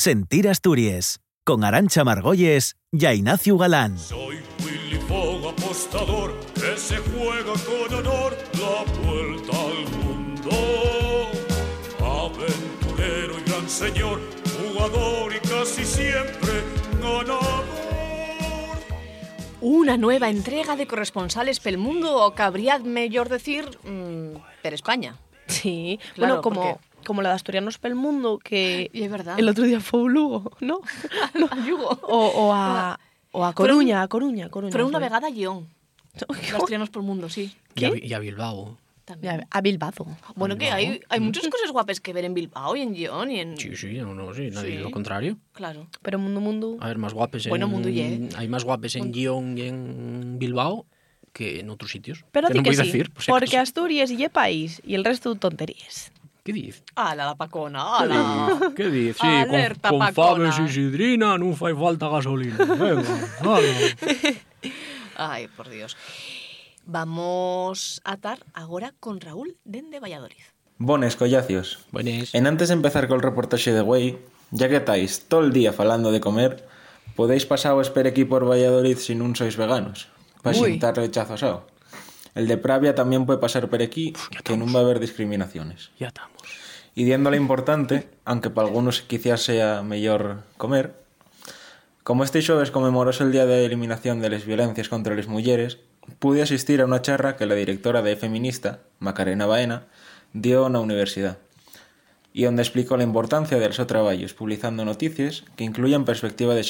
Sentir Asturias, con Arancha Margolles y Ignacio Galán. Soy Willy Fogg, apostador, que se juega con honor la vuelta al mundo. Aventurero y gran señor, jugador y casi siempre ganador. Una nueva entrega de corresponsales pel mundo, o cabría mejor decir, mm, per España. Sí, Claro, bueno, como, porque- como la de Asturianos pel Mundo, que Y es verdad. el otro día fue un Lugo, ¿no? Al Yugo. O, o a, o a Fueron- Coruña, a Coruña, a Coruña. Pero una vegada a Guión. Las trianos por mundo, sí. Y a, y a Bilbao. También. A Bilbao. Bueno, que hay, hay muchas cosas guapas que ver en Bilbao y en Guión y en... Sí, sí, no, no, sí, nadie Sí. lo contrario. Claro. Pero Mundo Mundo... A ver, más guapes Bueno, en... mundo ye. Hay más guapes en Guión y en Bilbao que en otros sitios. Pero que no que voy a sí, decir, por si porque acaso. Asturias y país y el resto tonterías. Que diz? Ala la Pacona, ala. Que diz? Sí, Alerta con, con Fabes e Sidrina non fai falta gasolina. Venga, eh, ala. Ai, por Dios. Vamos a atar agora con Raúl dende Valladolid. Bones, collacios. Bones. En antes de empezar col reportaxe de Güey, ya que estáis todo el día falando de comer, podéis pasar o esper aquí por Valladolid sin un sois veganos, para xintar rechazo asado. El de Pravia también puede pasar por aquí, que non va a haber discriminaciones. Ya estamos. Lo importante, aunque para algunos quizás sea mejor comer, como este xoves conmemoróse el Día de Eliminación de las Violencias contra las Mujeres, pude asistir a una charra que la directora de Feminista, Macarena Baena, dio na universidad, y donde explicó la importancia del seu traballos publicando noticias que incluyan perspectiva de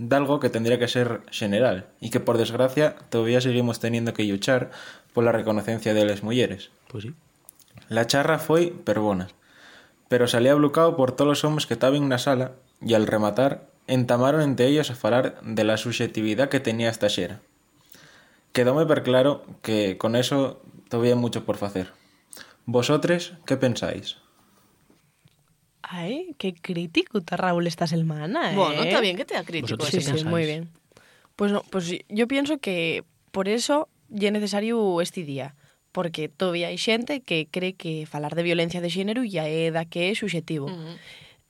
xénero, dalgo que tendría que ser general, y que por desgracia todavía seguimos teniendo que luchar por la reconocencia de las mujeres. Pues sí. La charra foi perbona, pero salía blucado por todos los hombres que estaban na sala y al rematar entamaron entre ellos a falar de la subjetividad que tenía esta xera. Quedóme per claro que con eso todavía hay mucho por facer. Vosotros, ¿qué pensáis? Ay, qué crítico está Raúl esta semana, ¿eh? Bueno, está bien que te da crítico. Sí, sí, muy bien. Pues, no, pues yo pienso que por eso ya es necesario este día, porque todavía hay xente que cree que falar de violencia de xénero ya é da que é subjetivo. Ujú.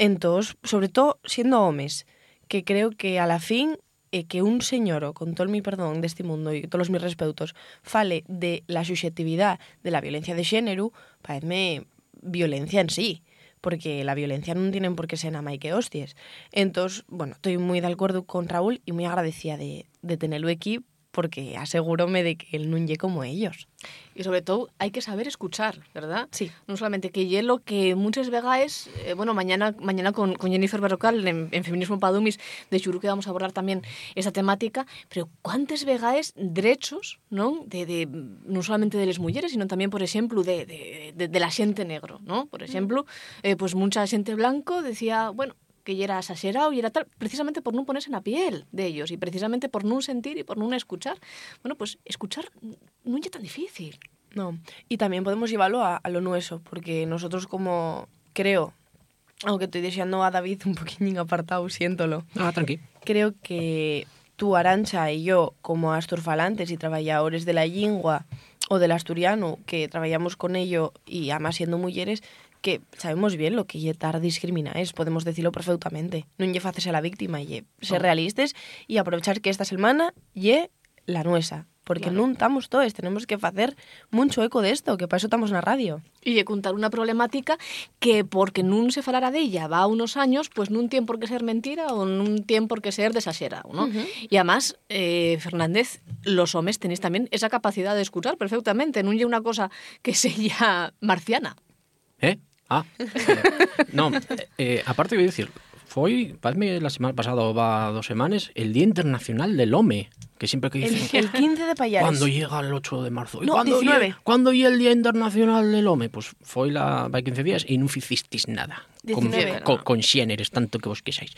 Entón, sobre todo siendo homes, que creo que a la fin é que un señoro, con todo mi perdón deste mundo e todos os mis respeutos, fale de la subjetividad de la violencia de xénero, parece violencia en sí porque la violencia non tienen por qué ser nada máis que hostias. Entón, bueno, estoy moi de acordo con Raúl e moi agradecida de, de tenerlo aquí porque asegúrome de que él non lle como ellos. Y sobre todo hay que saber escuchar, ¿verdad? Sí. No solamente que hielo que muchas vegaes, eh, bueno, mañana mañana con, con Jennifer Berrocal en, en Feminismo para Dummies, de Xuru que vamos a abordar también esa temática, pero cuántas vegaes derechos, ¿no? De, de, non solamente de las mujeres, sino también, por ejemplo, de, de, la xente negro, ¿no? Por ejemplo, eh, pues mucha xente blanco decía, bueno, que ya era exagerado y era tal, precisamente por no ponerse en la piel de ellos y precisamente por no sentir y por no escuchar. Bueno, pues escuchar no es tan difícil. No. Y también podemos llevarlo a, a lo nuestro, porque nosotros como, creo, aunque estoy deseando a David un poquín apartado, siéntolo, Ah, tranqui. creo que tú, Arancha, y yo, como asturfalantes y trabajadores de la lingua o del asturiano, que trabajamos con ello y además siendo mujeres, que sabemos bien lo que lle estar discriminaes, podemos decirlo perfectamente. Non lle faces a la víctima, lle ser realistas y aprovechar que esta semana lle la nuesa. Porque Claro. non estamos todos, tenemos que facer mucho eco de esto, que para eso estamos na radio. y de contar una problemática que porque nun se falara de ella va unos años, pues nun tiene por qué ser mentira o nun tiene por qué ser desaxerado, ¿no? Y además, eh, Fernández, los hombres tenéis también esa capacidad de escuchar perfectamente, non lle una cosa que sea marciana. ¿Eh? Ah. no, eh, aparte voy a decir, foi, parece la semana pasada o va dos semanas, el Día Internacional del Home, que siempre que El, dicen... el 15 de Payares. ¿Cuándo llega el 8 de marzo? ¿Y No, cuándo 19. lle- ¿Cuándo llega el Día Internacional del Home? Pues foi la vai 15 días e non ficisteis nada. Con, 19, con, con xéneres, tanto que vos quexáis.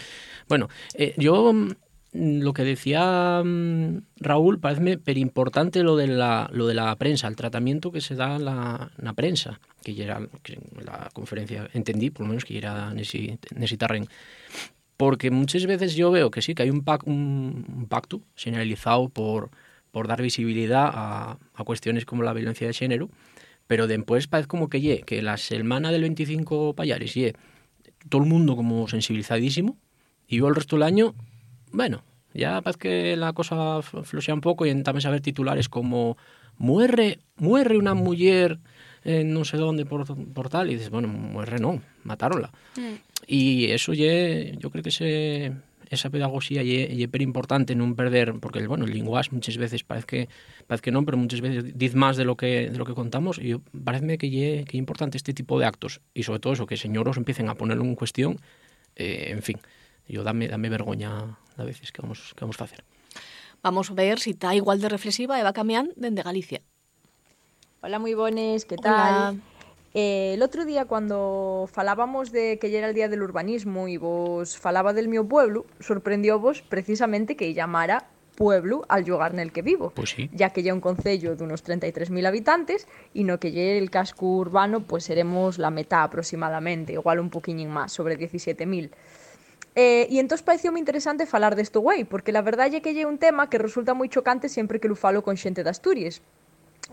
Bueno, eh, yo mm, lo que decía mm, Raúl, parece pero importante lo de, la, lo de la prensa, el tratamiento que se da en la, prensa, que ya era que la conferencia, entendí, por lo menos que era terreno. Porque muchas veces yo veo que sí, que hay un, pac, un, pacto generalizado por, dar visibilidad a, a cuestiones como la violencia de género, pero después parece como que ye, que la semana del 25 payares ye todo el mundo como sensibilizadísimo y yo el resto del año, bueno, ya parece que la cosa fl- floxea un poco y en también saber titulares como muere, muere una mujer en no sé dónde por, por tal y dices, bueno, muere no, mataronla. Y eso ye, yo creo que ese, esa pedagogía ye, ye per importante non perder, porque el, bueno, el linguaje muchas veces parece que parece que non, pero muchas veces diz más de lo que de lo que contamos y yo, parece que ye, que ye importante este tipo de actos y sobre todo eso, que señoros empiecen a ponerlo en cuestión, eh, en fin, yo dame, dame vergoña a veces que vamos, que vamos a hacer. Vamos a ver si está igual de reflexiva Eva Camián dende Galicia. Hola, muy bones, ¿qué Hola. tal? Eh, el otro día cuando falábamos de que ya era el día del urbanismo y vos falaba del mío pueblo, sorprendió vos precisamente que llamara pueblo al lugar en el que vivo. Pues sí. Ya que ya un concello de unos 33.000 habitantes y no que ya el casco urbano pues seremos la mitad aproximadamente, igual un poquillín más, sobre 17.000. Eh, e entón pareció moi interesante falar desto guai, porque la verdade é que lle un tema que resulta moi chocante sempre que lo falo con xente de Asturias.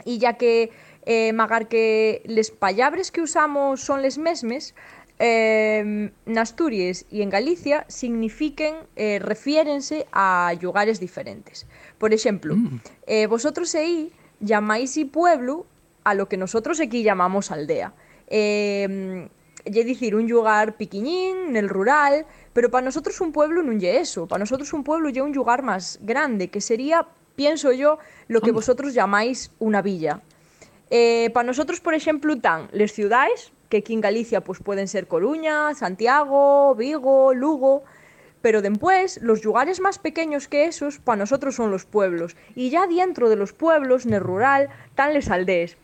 E ya que eh, magar que les pallabres que usamos son les mesmes, eh, en Asturias e en Galicia signifiquen, eh, refiérense a lugares diferentes. Por exemplo, mm. eh, vosotros aí llamáis y pueblo a lo que nosotros aquí llamamos aldea. Eh, lle dicir un lugar piquiñín, nel rural, pero para nosotros un pueblo non lle eso, para nosotros un pueblo lle un lugar máis grande, que sería, pienso yo, lo que vosotros llamáis una villa. Eh, para nosotros, por exemplo, tan les ciudades, que aquí en Galicia pues, pueden ser Coruña, Santiago, Vigo, Lugo, pero después los lugares más pequeños que esos para nosotros son los pueblos. Y ya dentro de los pueblos, en el rural, están les aldeas.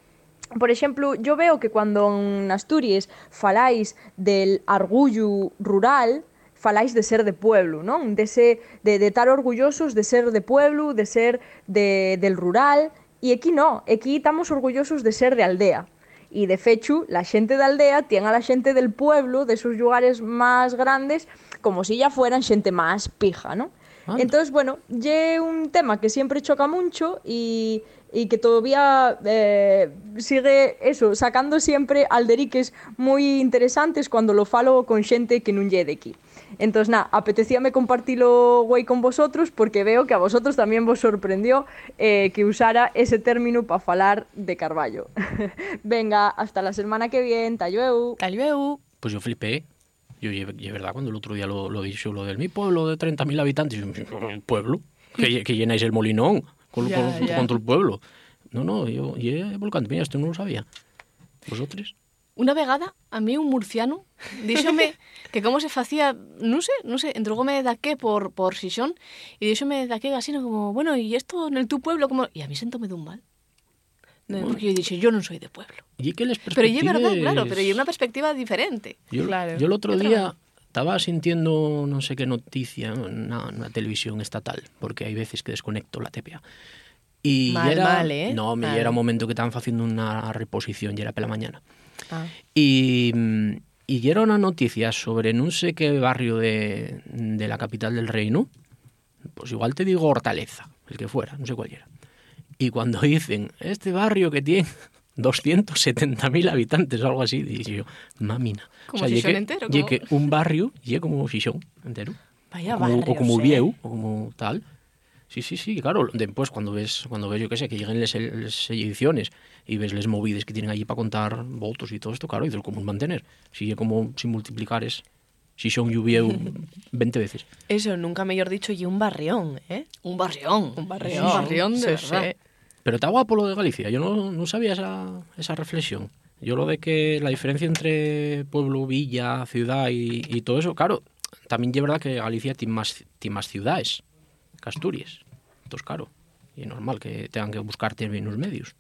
Por exemplo, yo veo que cuando en Asturias faláis del argullo rural, faláis de ser de pueblo, non? De, se, de, de estar orgullosos de ser de pueblo, de ser de, del rural, e aquí no, aquí estamos orgullosos de ser de aldea. Y de fechu, la xente de aldea tiene a la xente del pueblo, de esos lugares más grandes, como si ya fueran xente más pija, ¿no? Anda. Entonces, bueno, lle un tema que siempre choca mucho y, y que todavía eh, sigue eso, sacando siempre alderiques moi interesantes cando lo falo con xente que non lle de aquí. Entonces, na, apetecíame compartilo guai con vosotros porque veo que a vosotros tamén vos sorprendió eh, que usara ese término para falar de Carballo. Venga, hasta la semana que viene, tallueu. Tallueu. Pois pues yo flipé, Yo, y es verdad, cuando el otro día lo, lo dije, lo del mi pueblo de 30.000 habitantes, pueblo, que, que llenáis el molinón. Con, Ya, con, ya. con todo el pueblo. No, no, yo, y es volcán, mira, esto no lo sabía. ¿Vosotros? Una vegada, a mí un murciano, díxome que como se facía, non sé, non sé, entregóme daqué por, por Xixón, e díxome daqué así, no, como, bueno, y esto en el tu pueblo, como... E a mí sentóme dun mal. Porque yo dije, yo non soy de pueblo. Y que les Pero y es verdad, perspectives- claro, pero y una perspectiva diferente. Yo, Claro. yo el otro día estaba sintiendo no sé qué noticia en una, una televisión estatal, porque hay veces que desconecto la TPA. Y Mal, era, mal, ¿eh? No, me era un momento que estaban haciendo una reposición y era pela mañana. Ah. Y, mm, y era una noticia sobre no sé qué barrio de, de la capital del reino, pues igual te digo Hortaleza, el que fuera, no sé cuál era. Y cuando dicen, este barrio que tiene 270.000 habitantes o algo así, dije yo, mamina. Como Xixón que, entero, como- que un barrio y como Xixón entero. Vaya o como, o barrios, como eh. Vieu, o como tal. Sí, sí, sí, claro. Después, cuando ves, cuando ves yo qué sé, que lleguen las ediciones y ves les movides que tienen allí para contar votos y todo esto, claro, y del común mantener. Si es como si multiplicares, si son Vieu 20 veces. Eso, nunca mejor dicho, y un barrión, ¿eh? Un barrión. Un barrión. Un barrión de Sí, verdad. Pero está guapo lo de Galicia. Yo no, no sabía esa, esa reflexión. Yo lo de que la diferencia entre pueblo, villa, ciudad y, y todo eso, claro, también es verdad que Galicia tiene más, tiene más ciudades que Asturias. Entonces, claro, y es normal que tengan que buscarte en los medios.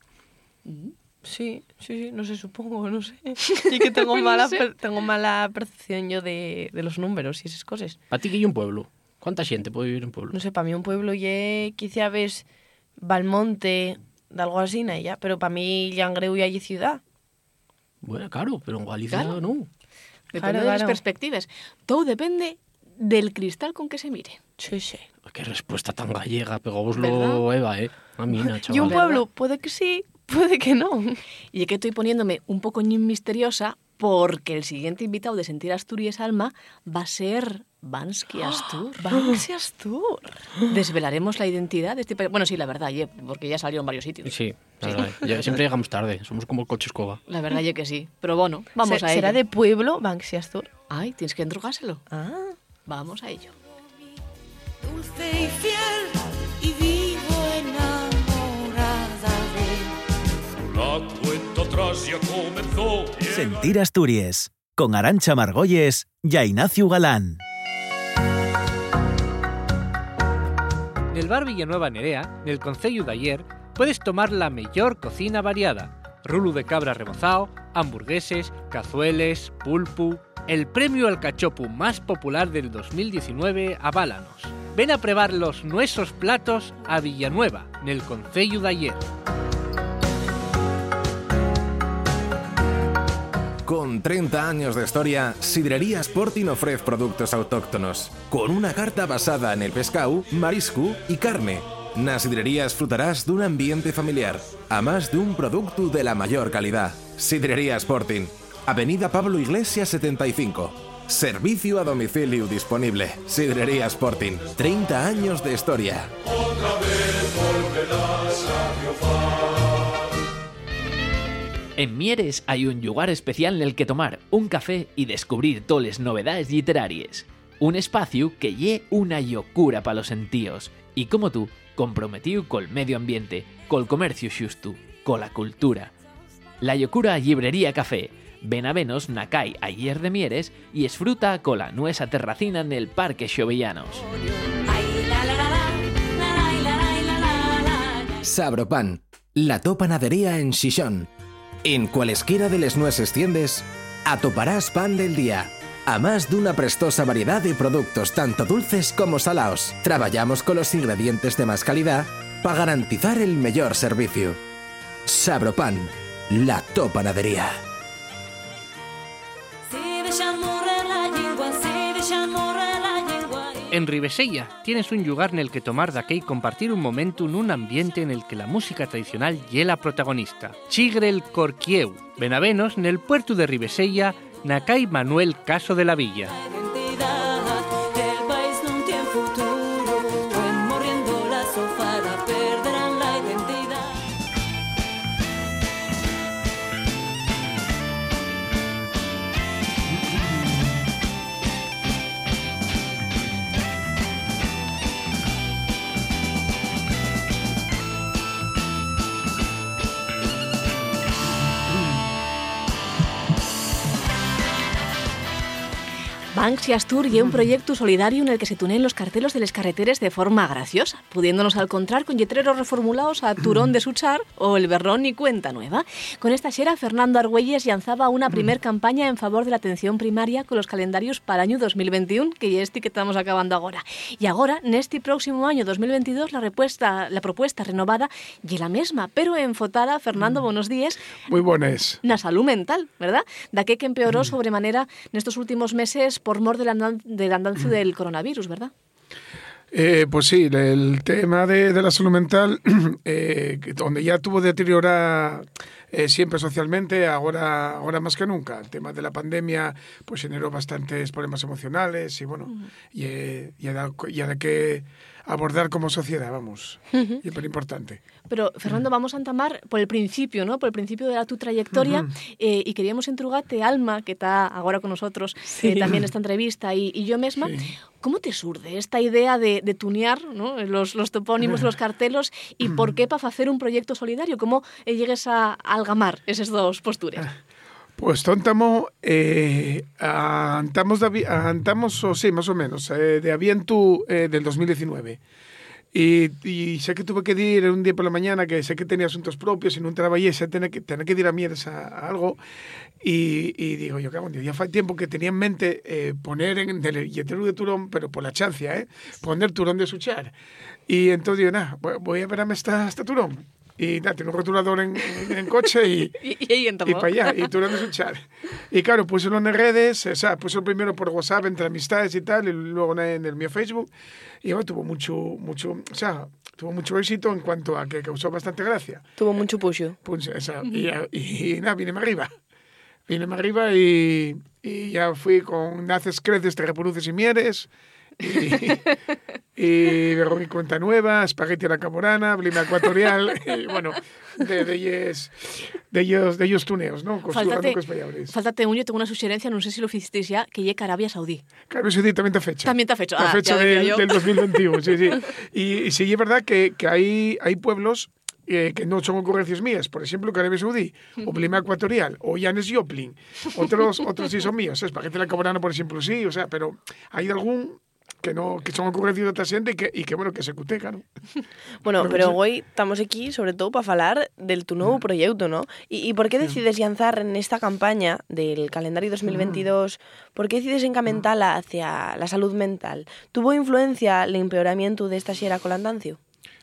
Sí, sí, sí, no sé, supongo, no sé. Y que tengo, mala, per- tengo mala percepción yo de, de los números y esas cosas. ¿Para ti que hay un pueblo? ¿Cuánta gente puede vivir en pueblo? No sé, para mí un pueblo ya quizá ves Valmonte, de algo así, ella. Pero para mí, Llangreu e allí ciudad. Bueno, claro, pero en Galicia claro. no. Depende claro, claro. das perspectivas. Todo depende del cristal con que se mire. Sí, sí. Qué respuesta tan gallega, pegáboslo, Eva, eh. A mí, chaval. Y un pueblo, puede que sí, Puede que no. Y es que estoy poniéndome un poco ñin misteriosa porque el siguiente invitado de Sentir Asturias Alma va a ser Bansky Astur. Banksy Astur. Desvelaremos la identidad de este país. Bueno, sí, la verdad, ye, porque ya salió en varios sitios. Sí, la verdad, ya siempre llegamos tarde. Somos como el coche escoba. La verdad, ye que sí. Pero bueno, vamos Se- a ello. ¿Será de pueblo Banksy Astur? Ay, tienes que endrugárselo. Ah. Vamos a ello. dulce y fiel La cuenta atrás ya comenzó. Sentir Asturias, con Arancha Margolles y a Ignacio Galán. Nel bar Villanueva Nerea, nel Concello de ayer, puedes tomar la mejor cocina variada. Rulo de cabra rebozado, hamburgueses, cazueles, pulpu... El premio al cachopu más popular del 2019 aválanos. Ven a probar los nuestros platos a Villanueva, nel Concello de ayer. Con 30 años de historia, Sidrería Sporting ofrece productos autóctonos, con una carta basada en el pescado, marisco y carne. Nas sidrerías disfrutarás de un ambiente familiar, a más de un producto de la mayor calidad. Sidrería Sporting, Avenida Pablo Iglesias 75. Servicio a domicilio disponible. Sidrería Sporting, 30 años de historia. En Mieres hay un lugar especial en el que tomar un café y descubrir todas las novedades literarias. Un espacio que lle una locura para los sentíos y como tú, comprometido col medio ambiente, col comercio xusto, cola cultura. La Yocura Librería Café. Ven a venos na cai ayer de Mieres y esfruta cola nuesa terracina en el Parque Xovellanos. Sabropan, la to panadería en Xixón. En cualesquiera de les nueces tiendes, atoparás pan del día. A más de una prestosa variedad de productos tanto dulces como salados. Trabajamos con los ingredientes de más calidad para garantizar el mejor servicio. Sabropan, la to panadería. En Ribesella tienes un lugar en el que tomar de aquí y compartir un momento en un ambiente en el que la música tradicional y la protagonista. Chigre el Corquieu. Benavenos en el puerto de Ribesella, Nacay Manuel Caso de la Villa. Banks y Astur y un proyecto solidario en el que se tunen los cartelos de las carreteres de forma graciosa, pudiéndonos encontrar con letreros reformulados a Turón de Suchar o El Berrón y Cuenta Nueva. Con esta xera, Fernando Argüelles lanzaba una primer campaña en favor de la atención primaria con los calendarios para año 2021, que ya este que estamos acabando ahora. Y ahora, en este próximo año 2022, la, repuesta, la propuesta renovada y la misma, pero enfotada, Fernando, buenos días, Muy buenas. na salud mental, ¿verdad? Daqué que empeoró sobremanera nestos últimos meses por mor del, andan del andancio del coronavirus, ¿verdad? Eh, pues sí, el tema de, de la salud mental, eh, donde ya tuvo deteriorar eh, siempre socialmente, ahora, ahora más que nunca. El tema de la pandemia pues generó bastantes problemas emocionales y bueno, y, eh, y, dado- y que abordar como sociedad, vamos, y es importante. Pero, Fernando, vamos a entamar por el principio, ¿no? Por el principio de la tu trayectoria eh, y queríamos entrugarte Alma, que está ahora con nosotros eh, también en esta entrevista, y, y yo misma. ¿Cómo te surde esta idea de, de tunear ¿no? los, los topónimos, los cartelos y por qué para hacer un proyecto solidario? ¿Cómo eh, llegues a algamar esas dos posturas? Pues tontamo, eh, a- antamos, de, sí, más o menos, eh, de aviento eh, del 2019. Y, y sé que tuve que ir un día por la mañana, que sé que tenía asuntos propios y no trabajé, sé tener que, tener que ir a Mieres a, algo. Y, y digo, yo cago en Dios, ya fue tiempo que tenía en mente eh, poner en el billetero de Turón, pero por la chancia, ¿eh? Poner Turón de Suchar. Y entonces digo, nada, voy- a verme esta, esta Turón. Y nada, tiene un rotulador en, en, en coche y, Y, y y para allá, y tú lo escuchar. Y claro, puse en redes, o sea, puse primero por WhatsApp entre amistades y tal, y luego en el mío Facebook, y bueno, tuvo mucho, mucho, o sea, tuvo mucho éxito en cuanto a que causó bastante gracia. Tuvo mucho puxo. Pues, esa, y, y, nada, vine arriba. Vine arriba y, y ya fui con Naces, Creces, Te Reproduces y Mieres. Y, y y Cuenta Nueva, Espagueti a la Camorana, Blima Ecuatorial, y bueno, de, de, ellos, de, ellos, de ellos tuneos, ¿no? Faltate, faltate un, yo tengo una sugerencia, no sé si lo hicisteis ya, que llegue Arabia Saudí. Eso sí, también está fecha. También está fecha. Está Ah, fecha del, del 2021, sí, sí. Y, y sí, es verdad que, que hay, hay pueblos eh, que no son ocurrencias mías, por ejemplo, Arabia Saudí, o Blima Ecuatorial, o Janis Joplin, otros, otros sí son míos, Espagueti a la Caborana, por ejemplo, sí, o sea, pero hay algún que no que son ocurrencias de otra xente e que, e que, bueno, que se cute, claro. Bueno, Pero pero hoy estamos aquí sobre todo para falar del tu Mm. nuevo proyecto, ¿no? ¿Y, y por qué decides lanzar en esta campaña del calendario 2022, por qué decides encamentarla hacia la salud mental? ¿Tuvo influencia el empeoramiento de esta xera con Andancio?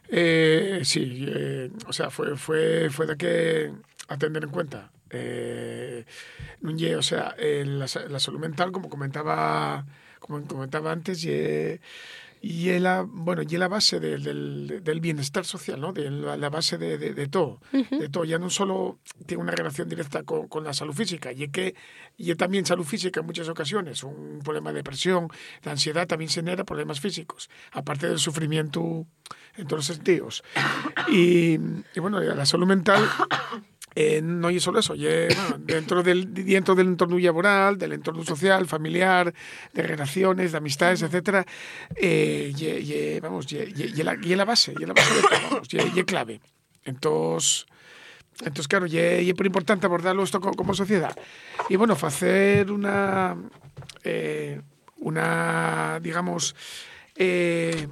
Eh, sí, eh, o sea, fue, fue, fue de que atender en cuenta. Eh, o sea, eh, la, la salud mental, como comentaba, como comentaba antes, y y la, bueno, y la base de- del, del bienestar social, ¿no? De la, la base de, de, de todo, de todo. Ya no solo tiene una relación directa con, con la salud física, y que y también salud física en muchas ocasiones. Un problema de depresión, de ansiedad también genera problemas físicos, aparte del sufrimiento en todos los sentidos. Y, y bueno, la salud mental eh, no es solo eso, ye, bueno, dentro, del, dentro del entorno laboral, del entorno social, familiar, de relaciones, de amistades, etcétera, eh, ye, ye, vamos, ye, ye, ye la, la base, ye la base de todo, vamos, ye clave. Entonces, entonces claro, ye, ye por importante abordarlo esto co- como, sociedad. Y bueno, hacer una, eh, una, digamos, eh,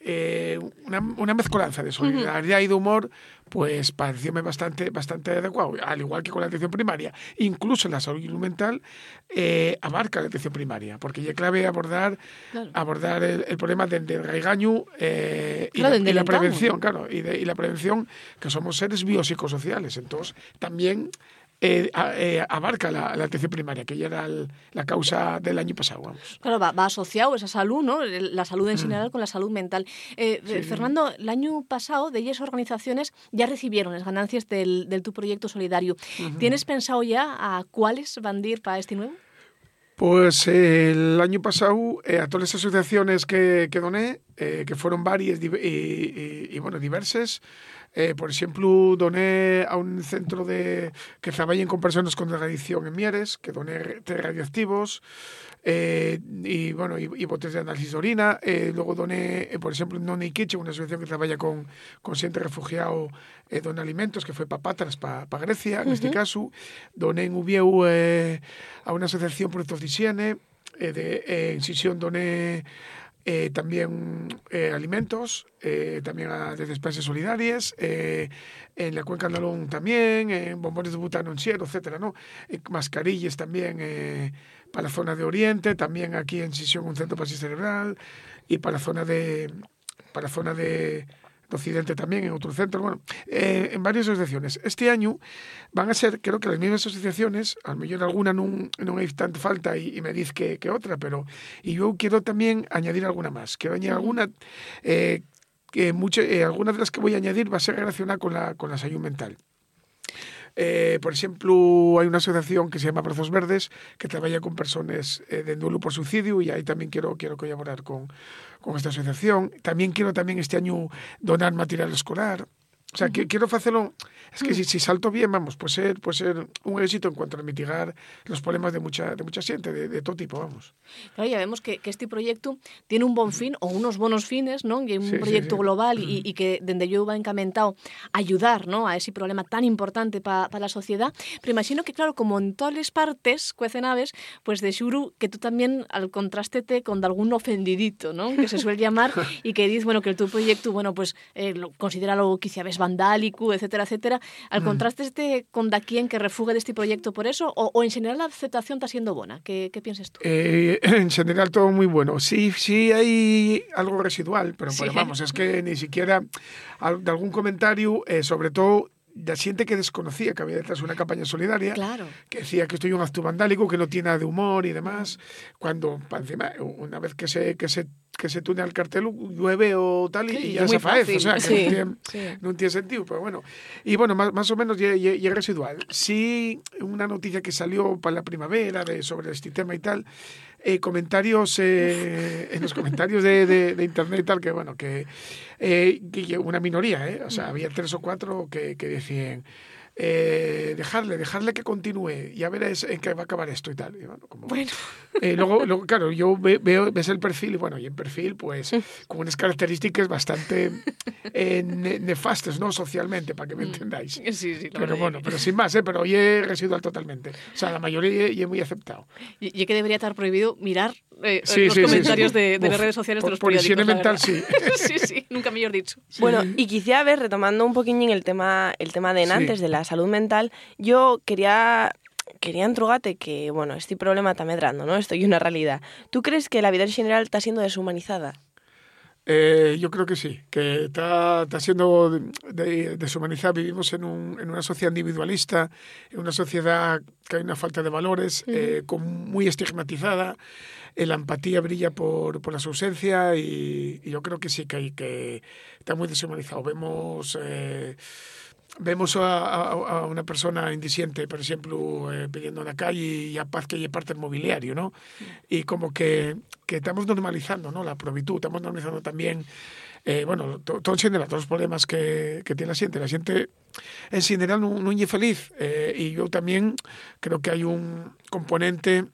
eh, una, una mezcolanza de solidaridad y de humor, pues parecióme bastante, bastante adecuado, al igual que con la atención primaria. Incluso la salud mental eh, abarca la atención primaria, porque ya es clave abordar, Claro. abordar el, el problema del, del regaño eh, y, Claro, la, y prevención, claro, y, de- y la prevención, que somos seres biopsicosociales. Entonces, también eh, eh, abarca la, la atención primaria, que ya era el- la causa del año pasado, vamos. Claro, va, va asociado esa salud, ¿no? La salud en general con la salud mental. Eh, Mm. Sí, sí. Fernando, el año pasado de ellas organizaciones ya recibieron las ganancias del, del tu proyecto solidario. ¿Tienes pensado ya a cuáles van a ir para este nuevo? Pues eh, el año pasado eh, a todas las asociaciones que, que doné, eh, que fueron varias y, y- y, bueno, diversas, eh, por ejemplo, doné a un centro de que trabajen con personas con drogadicción en Mieres, que doné test radioactivos, eh, y bueno, y, y botes de análisis de orina. Eh, luego doné, eh, por ejemplo, en Noni Kitchen, una asociación que trabaja con, con gente refugiado, eh, doné alimentos, que fue para Patras, para Grecia, en este caso. Doné en Ubieu eh, a una asociación productos de higiene. Eh, de, eh, en Sisión doné eh, también eh, alimentos, eh, también a, de despensas solidarias, en la Cuenca Andalón también, en bombones de butano en Siero, etcétera, ¿no? Mascarillas también para la zona de Oriente, también aquí en Sisión un centro para cerebral y para la zona de para la zona de, de Occidente también, en otro centro, bueno, eh, en varias asociaciones. Este año van a ser, creo que las mismas asociaciones, a lo mejor alguna non, non hai tanta falta e, e me diz que, que outra, pero e eu quero tamén añadir alguna máis. Quero añadir alguna eh, que mucho, eh, alguna de las que voy a añadir va a ser relacionada con la, con la salud mental. Eh, por ejemplo, hay una asociación que se llama Brazos Verdes que trabaja con personas eh, de duelo por suicidio y ahí también quiero, quiero colaborar con, con esta asociación. También quiero también este año donar material escolar. O sea, que quiero hacerlo. Es que si, si salto bien, vamos, puede ser, puede ser un éxito en cuanto a mitigar los problemas de mucha, de mucha gente, de, de todo tipo, vamos. Claro, ya vemos que, que este proyecto tiene un bon fin o unos buenos fines, ¿no? Es un Sí, sí, proyecto sí. global y, y que desde yo va encamentado a ayudar, ¿no? A ese problema tan importante para la sociedad. Pero imagino que, claro, como en todas las partes cuecen aves, pues de Shuru, que tú también al contrastete con algún ofendidito, ¿no? Que se suele llamar y que dices, bueno, que tu proyecto, bueno, pues eh, lo, considera algo quizá ves vandálico, etcétera, etcétera. Al Mm. contraste este con daquien que refugue de este proyecto por eso, o, o en general la aceptación está siendo buena? ¿Qué, qué piensas tú? Eh, en general todo muy bueno. Sí, sí hay algo residual, pero, Sí. pero vamos, es que ni siquiera de algún comentario, eh, sobre todo de gente que desconocía que había detrás una campaña solidaria, Claro. que decía que estoy un acto vandálico, que no tiene nada de humor y demás, cuando encima, una vez que se, que se, que se tune al cartel, llueve o tal, y, Sí, y ya se faez, o sea, que no, tiene, Sí. no tiene sentido, pero bueno. Y bueno, más, más o menos ya, ya- ya es residual. Sí, una noticia que salió para la primavera de, sobre este tema y tal, eh, comentarios eh, en los comentarios de, de- de internet y tal, que bueno, que, eh, que una minoría, ¿eh? o sea, había tres o cuatro que, que decían, eh, dejarle, dejarle que continúe, ya verás en qué va a acabar esto y tal. Y bueno, como- Bueno. eh, luego, luego, claro, yo ve- veo, ves el perfil y bueno, y en perfil, pues, con unas características bastante eh, ne- nefastas, ¿no? Socialmente, para que me entendáis. Sí, sí, la Pero bueno, pero sin más, ¿eh? Pero hoy es residual totalmente. O sea, la mayoría y es muy aceptado. Y, y que debería estar prohibido mirar eh, Sí, los sí, sí, comentarios sí. de, de las Uf, redes sociales por- de los por periódicos. mental, verdad. sí, sí, nunca mejor dicho. Bueno, y quizá, a ver, retomando un poquillo el tema, el tema de Sí. antes, de la salud mental, yo quería quería entrugarte que, bueno, este problema está medrando, ¿no? Esto es una realidad. ¿Tú crees que la vida en general está siendo deshumanizada? Eh, yo creo que sí, que está, está siendo de- de- deshumanizada. Vivimos en, un- en una sociedad individualista, en una sociedad que hay una falta de valores, eh, con- muy estigmatizada. Eh, la empatía brilla por, por la su ausencia y, y yo creo que sí, que, hay, que está muy deshumanizado. Vemos... Vemos a, a- a una persona indiciente, por ejemplo, eh, pidiendo en la calle y a paz que lle parte el mobiliario, ¿no? Y como que, que estamos normalizando, ¿no? La probitud, estamos normalizando también, eh, bueno, to- todo general, todos los problemas que, que tiene la gente. La gente en general no, no lle feliz. eh, y yo también creo que hay un componente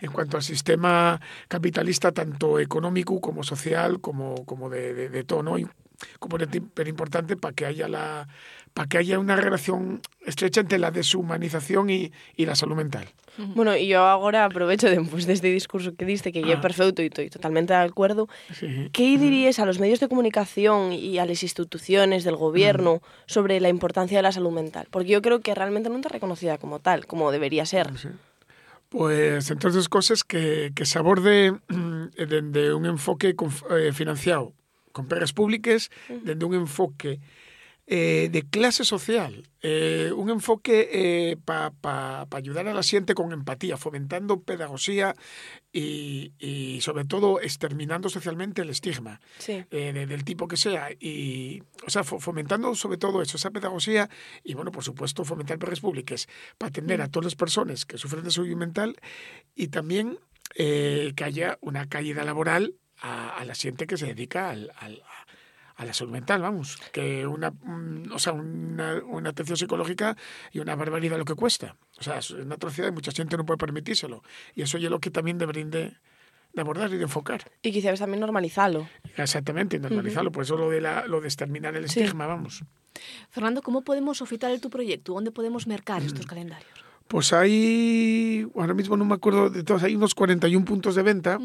en cuanto al sistema capitalista, tanto económico como social, como, como de, de, de todo, ¿no? Y componente importante para que haya la para que haya una relación estrecha entre la deshumanización y, y la salud mental. Bueno, y yo ahora aprovecho después de este discurso que diste, que Ah. perfecto y estoy totalmente de acuerdo. Sí. ¿Qué dirías a los medios de comunicación y a las instituciones del gobierno sobre la importancia de la salud mental? Porque yo creo que realmente no está reconocida como tal, como debería ser. Pues entonces cosas que, que se aborde mm, desde un enfoque eh, financiado con perras públicas, desde un enfoque eh, de clase social, eh, un enfoque para pa, pa ayudar a la gente con empatía, fomentando pedagogía y, y sobre todo exterminando socialmente el estigma Sí. eh, de- del tipo que sea y o sea fo- fomentando sobre todo eso esa pedagogía y bueno por supuesto fomentar perres públicas para atender a todas las personas que sufren de salud mental y también eh, que haya una caída laboral a, a la gente que se dedica al, al- a la salud mental, vamos, que una, mm, o sea, una, una atención psicológica y una barbaridad lo que cuesta. O sea, es una atrocidad y mucha gente no puede permitírselo. Y eso es lo que también deberían de, de abordar y de enfocar. Y quizás también normalizarlo. Exactamente, normalizarlo. Por eso lo de, la, lo de exterminar el Sí. estigma, vamos. Fernando, ¿cómo podemos ofitar el tu proyecto? ¿Dónde podemos mercar Mm. estos calendarios? Pues hay, ahora mismo no me acuerdo de todos, hay unos 41 puntos de venta.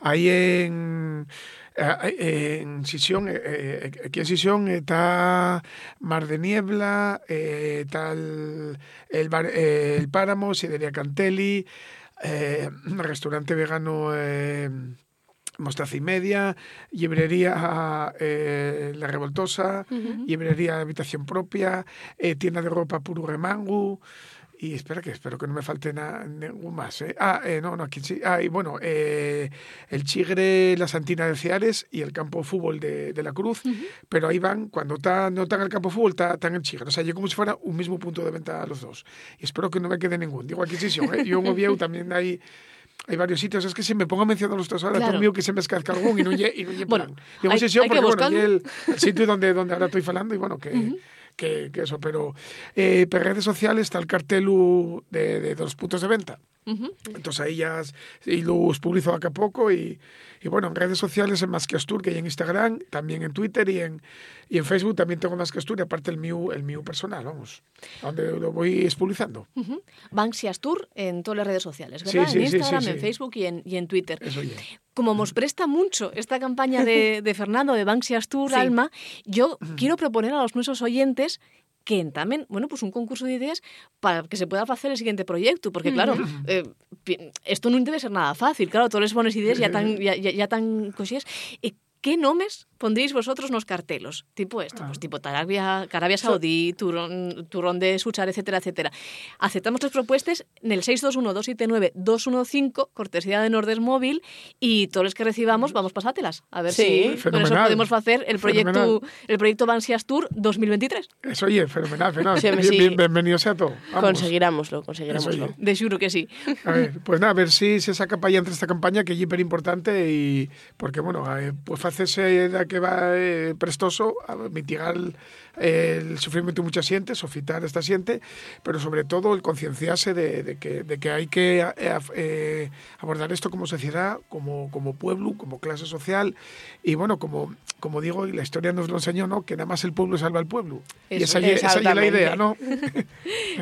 Hay en, en Sisión, eh, eh, aquí en Sisión está Mar de Niebla, eh, está el, el, bar- eh, el Páramo, Sideria Cantelli, eh, restaurante vegano eh, Mostaza y Media, librería eh, La Revoltosa, Ujú. librería Habitación Propia, eh, tienda de ropa Puro Remangu, y espera que espero que no me falte na- ningún más. ¿eh? Ah, eh, no, no, aquí sí. Ah, y bueno, eh, el Chigre, la Santina de Ciares y el campo de fútbol de, de la Cruz, pero ahí van, cuando está, no están el campo de fútbol, está, está en el Chigre. O sea, yo como si fuera un mismo punto de venta a los dos. Y espero que no me quede ningún. Digo adquisición, ¿eh? Yo en Oviedo también hay... Hay varios sitios, es que si me pongo a mencionar los dos ahora, Claro. tengo miedo que se me escasca algún y no lle, y no Bueno, plan. Digo hay- hay que porque, bueno, el, el sitio donde, donde ahora estoy hablando y bueno, que, que, que eso, pero eh, por redes sociales está el cartel de, de dos puntos de venta. Entonces ahí ya y los publico acá a poco y, y bueno, en redes sociales en Más que Astur, que hay en Instagram, también en Twitter y en, y en Facebook también tengo Más que Astur y aparte el mío, el mío personal, vamos, donde lo voy expulsando. Ujú. Banksy Astur en todas las redes sociales, ¿verdad? sí, en Instagram, sí, en. Facebook y en, y en Twitter. Eso ya. como nos presta mucho esta campaña de, de Fernando de Banksias Tour Sí. Alma, yo quiero proponer a los nuestros oyentes que entamen, bueno, pues un concurso de ideas para que se pueda hacer el siguiente proyecto, porque claro, eh, esto no debe ser nada fácil, claro, todas las buenas ideas ya tan ya, ya, ya tan cosías. E ¿Qué nomes pondréis vosotros nos cartelos? Tipo esto, pues tipo Arabia, Arabia Saudí, turrón, turrón de Suchar, etcétera, etcétera. Aceptamos las propuestas en el 621-279-215, cortesía de Nordes Móvil, y todos los que recibamos vamos pasátelas. A ver Sí. si con eso Fenomenal. podemos hacer el proyecto, Fenomenal. el proyecto Bansias Tour 2023. Eso, oye, fenomenal, fenomenal. Sí, Bien- sí. bien- bienvenido sea todo. Conseguirámoslo, Eso, conseguirámoslo. De juro que sí. A ver, pues nada, a ver si se saca para entre esta campaña que es hiper importante y porque, bueno, eh, pues hacerse da que va eh, prestoso a mitigar el, el sufrimiento de mucha xente, sofitar esta xente, pero sobre todo el concienciarse de, de que, de que hay que eh, eh, abordar esto como sociedad, como, como pueblo, como clase social y bueno, como, como digo, y la historia nos lo enseñó, ¿no? Que nada más el pueblo salva al pueblo. y Eso, esa, ye- esa ye la idea, ¿no?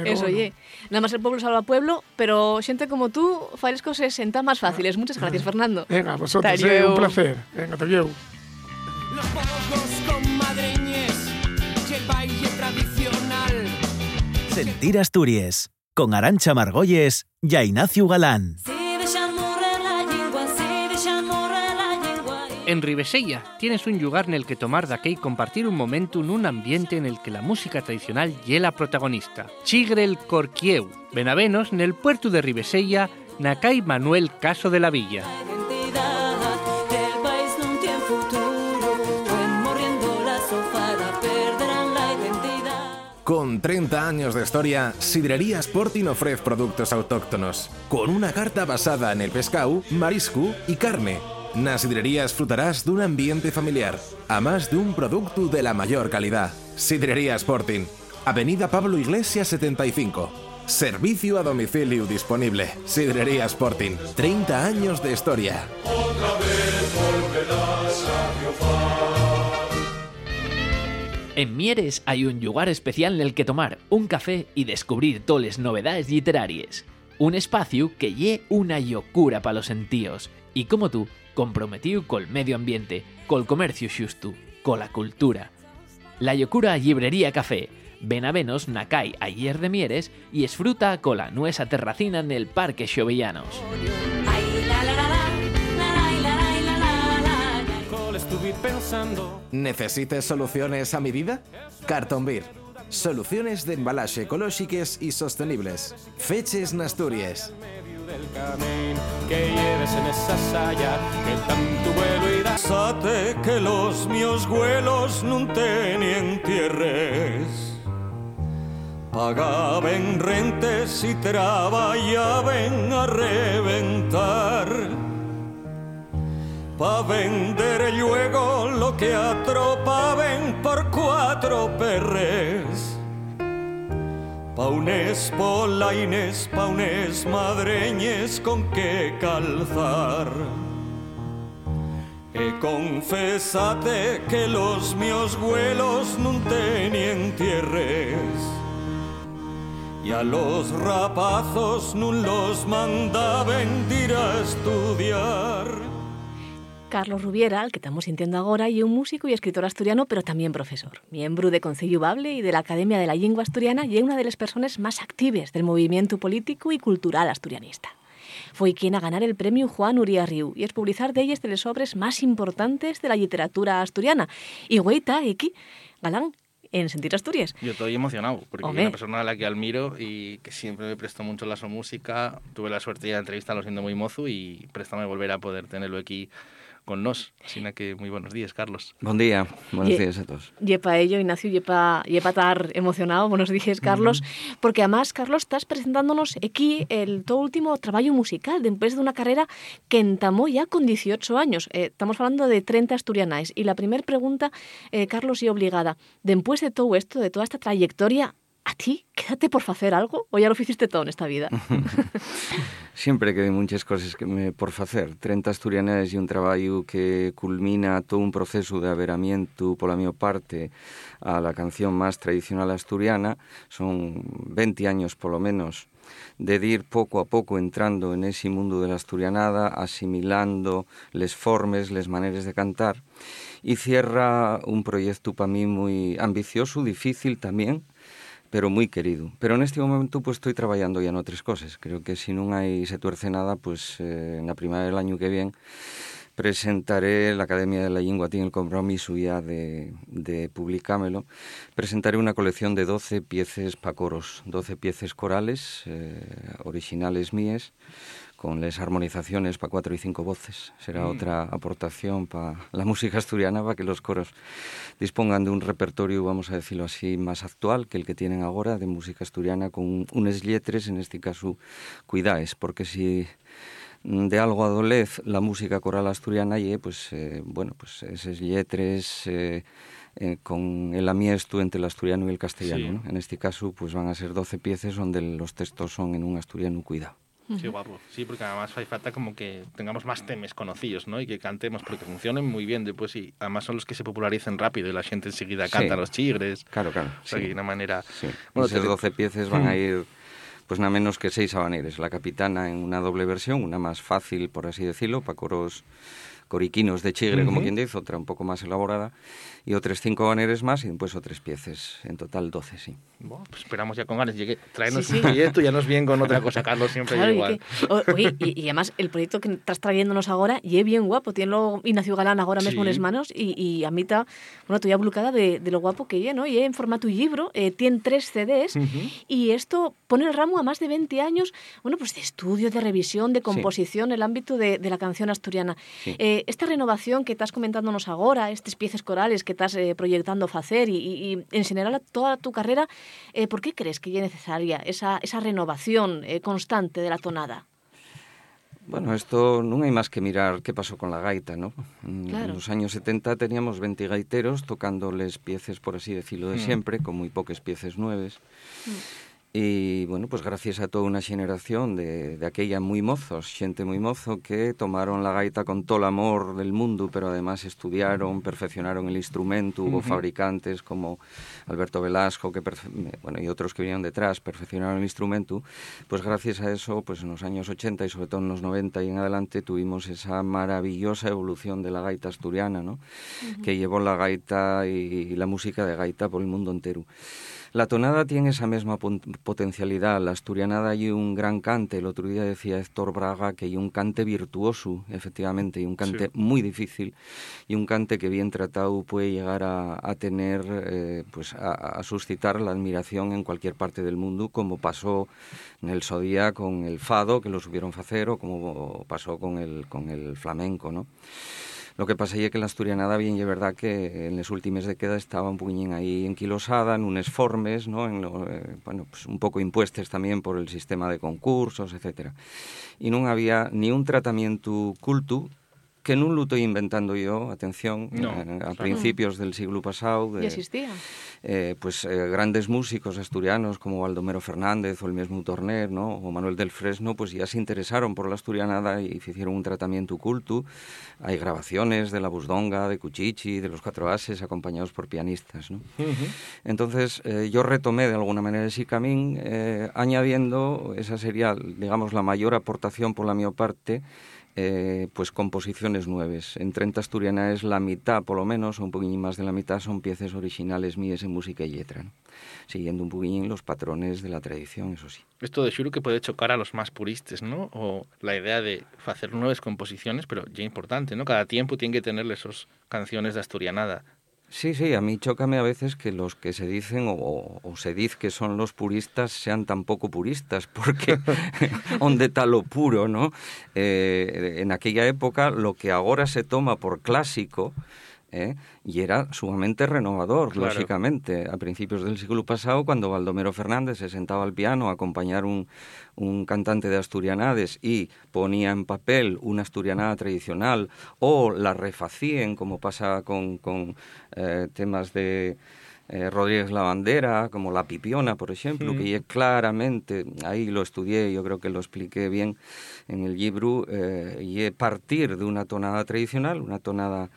Eso, bueno. oye. Nada más el pueblo salva al pueblo, pero gente como tú, fales cosas en tan más fáciles. Muchas gracias, Fernando. Venga, vosotros, eh, un placer. Venga, te veo. Los con madreñes y el baile tradicional. Sentir Asturias, con Arancha Margolles y Ignacio Galán. En Ribesella tienes un lugar en el que tomar de y compartir un momento en un ambiente en el que la música tradicional y la protagonista. Chigre el Corquieu, Benavenos, en el puerto de Ribesella, Nacay Manuel Caso de la Villa. Con 30 años de historia, Sidrería Sporting ofrece productos autóctonos, con una carta basada en el pescado, marisco y carne. Nas sidrerías frutarás de un ambiente familiar, a más de un producto de la mayor calidad. Sidrería Sporting, Avenida Pablo Iglesias 75. Servicio a domicilio disponible. Sidrería Sporting, 30 años de historia. En Mieres hay un lugar especial en el que tomar un café y descubrir toles novedades literarias. Un espacio que lle una locura para los sentíos y como tú, comprometido col medio ambiente, col comercio xusto, cola cultura. La Yocura Librería Café. Ven a venos Nakai ayer de Mieres y esfruta cola nuesa terracina en el Parque Xovellanos. Pensando. ¿Necesites soluciones a medida? Carton Beer. Soluciones de embalaje ecológicas y sostenibles. Feches en Asturias. medio del camino que lleves en esa saya que tanto vuelo da. Sate que los míos vuelos non tenien tierres Pagaben rentes y trabajaban a reventar Pa vender luego lo que atropaban por cuatro perres. Pa unes polaines, pa unes madreñes con que calzar. E confesate que los míos vuelos non tenien tierres Y a los rapazos nun los mandaban ir a estudiar Carlos Rubiera, al que estamos sintiendo ahora, y un músico y escritor asturiano, pero también profesor. Miembro de Concello Bable y de la Academia de la Lengua Asturiana y una de las personas más actives del movimiento político y cultural asturianista. Fue quien a ganar el premio Juan Uría Riu y es publicar de ellas de las obras más importantes de la literatura asturiana. Y güeyta, aquí, galán, en Sentir Asturias. Yo estoy emocionado, porque Hombre. es una persona a la que admiro y que siempre me prestó mucho la su música. Tuve la suerte de entrevistarlo siendo muy mozo y préstame volver a poder tenerlo aquí con nos. Así que muy buenos días, Carlos. Buen día, buenos Ye- días a todos. Yepa ello, Ignacio, yepa, yepa estar emocionado, buenos días, Carlos, porque además, Carlos, estás presentándonos aquí el tu último trabajo musical, después de una carrera que entamó ya con 18 años. Eh, estamos hablando de 30 asturianais. Y la primera pregunta, eh, Carlos, y obligada, después de todo esto, de toda esta trayectoria, ¿a ti quédate por hacer algo o ya lo hiciste todo en esta vida? Siempre que hai muchas cosas que me por facer. 30 asturianes e un traballo que culmina todo un proceso de averamiento pola miña parte a la canción máis tradicional asturiana. Son 20 años polo menos de ir poco a poco entrando en ese mundo de la asturianada, asimilando les formes, les maneras de cantar, y cierra un proyecto para mí muy ambicioso, difícil también, pero muy querido. Pero en este momento pues estoy trabajando ya en otras cosas. Creo que si no hay se tuerce nada, pues eh, en la primavera del año que viene presentaré la Academia de la Lengua tiene el compromiso ya de, de publicármelo. Presentaré una colección de 12 piezas para coros, 12 piezas corales eh, originales mías con las armonizaciones para cuatro y cinco voces. Será Mm. otra aportación para la música asturiana, para que los coros dispongan de un repertorio, vamos a decirlo así, más actual que el que tienen ahora de música asturiana, con unas letras, en este caso, cuidaes, porque si mm, de algo adolez la música coral asturiana y pues eh, bueno pues esas letras eh, eh, con el amiesto entre el asturiano y el castellano Sí. ¿no? en este caso pues van a ser 12 piezas donde los textos son en un asturiano cuidado Sí, guapo. Sí, porque además hay falta como que tengamos más temas conocidos, ¿no? Y que cantemos, porque funcionen muy bien después y además son los que se popularicen rápido y la gente enseguida Sí. canta los chigres. Claro, claro. O sea, sí. que de una manera... Sí. Bueno, Esas te- 12 piezas van a Mm. ir, pues nada menos que seis habaneres. La capitana en una doble versión, una más fácil, por así decirlo, para coros coriquinos de chigre, como Ujú. quien dice, otra un poco más elaborada, y otras cinco habaneres más, y después otras piezas. En total 12, sí. Bueno, pues esperamos ya con ganas. Llegue, traernos Sí, sí. un proyecto y ya nos vienen con otra cosa, Carlos, siempre Claro, y igual. que- o- oye, y, y además el proyecto que estás trayéndonos ahora y es bien guapo. Tiene lo Ignacio Galán ahora mismo en Sí. las manos y, y a mí está, bueno, estoy ablucada de, de lo guapo que es, ¿no? Y en formato libro, eh, tiene tres CDs y esto pone el ramo a más de 20 años, bueno, pues de estudio, de revisión, de composición, en el ámbito de, de la canción asturiana. Sí. Eh, esta renovación que estás comentándonos ahora, estas piezas corales que estás eh, proyectando hacer y, en general toda tu carrera, eh, ¿por qué crees que es necesaria esa, esa renovación eh, constante de la tonada? Bueno, esto no hay más que mirar qué pasó con la gaita, ¿no? En, Claro. los años 70 teníamos 20 gaiteros tocándoles piezas, por así decirlo, de Mm. siempre, con muy pocas piezas nuevas. Y, bueno, pues gracias a toda una generación de, de aquella muy mozos, xente muy mozo, que tomaron la gaita con todo el amor del mundo, pero además estudiaron, perfeccionaron el instrumento, hubo fabricantes como Alberto Velasco, que bueno, y otros que vinieron detrás, perfeccionaron el instrumento, pues gracias a eso, pues en los años 80 y sobre todo en los 90 y en adelante tuvimos esa maravillosa evolución de la gaita asturiana, ¿no? que llevó la gaita y la música de gaita por el mundo entero. La tonada tiene esa misma potencialidad. La asturianada hay un gran cante. El otro día decía Héctor Braga que hay un cante virtuoso, efectivamente, y un cante Sí. muy difícil y un cante que bien tratado puede llegar a, a tener, eh, pues a, a suscitar la admiración en cualquier parte del mundo, como pasó en el Sodía con el fado, que lo supieron hacer, o como pasó con el, con el flamenco, ¿no? Lo que pasa es que la asturianada bien es verdad que en las últimas décadas estaba un poquillín ahí enquilosada, en unas formes, ¿no? En lo, eh, bueno, pues un poco impuestas también por el sistema de concursos, etcétera. Y no había ni un tratamiento culto que no lo estoy inventando yo, atención, No, eh, a claro. principios del siglo pasado, Y de, existía. eh, pues eh, grandes músicos asturianos como Baldomero Fernández o el mismo Torner, ¿no? o Manuel del Fresno, pues ya se interesaron por la asturianada y hicieron un tratamiento culto. Hay grabaciones de la Busdonga, de Cuchichi, de los Cuatro Ases, acompañados por pianistas. ¿no? Entonces eh, yo retomé de alguna manera ese camino, eh, añadiendo, esa sería, digamos, la mayor aportación por la mi parte, eh, pues composiciones nuevas. En 30 asturianas la mitad, por lo menos, o un poquillo más de la mitad, son piezas originales mías en música y letra, ¿no? siguiendo un poquillo los patrones de la tradición, eso sí. Esto de Shuru que puede chocar a los más puristas, ¿no? O la idea de hacer nuevas composiciones, pero ya importante, ¿no? Cada tiempo tiene que tener esas canciones de asturianada. Sí, sí, a mí chócame a veces que los que se dicen o, se dice que son los puristas sean tan poco puristas, porque donde está lo puro, ¿no? Eh, en aquella época lo que ahora se toma por clásico ¿eh? y era sumamente renovador, Claro. lógicamente. A principios del siglo pasado, cuando Baldomero Fernández se sentaba al piano a acompañar un, un cantante de asturianades y ponía en papel una asturianada tradicional o la refacían, como pasa con, con, eh, temas de eh, Rodríguez Lavandera, como La Pipiona, por ejemplo, Mm. que claramente, ahí lo estudié, yo creo que lo expliqué bien en el libro, eh, lle partir de una tonada tradicional, una tonada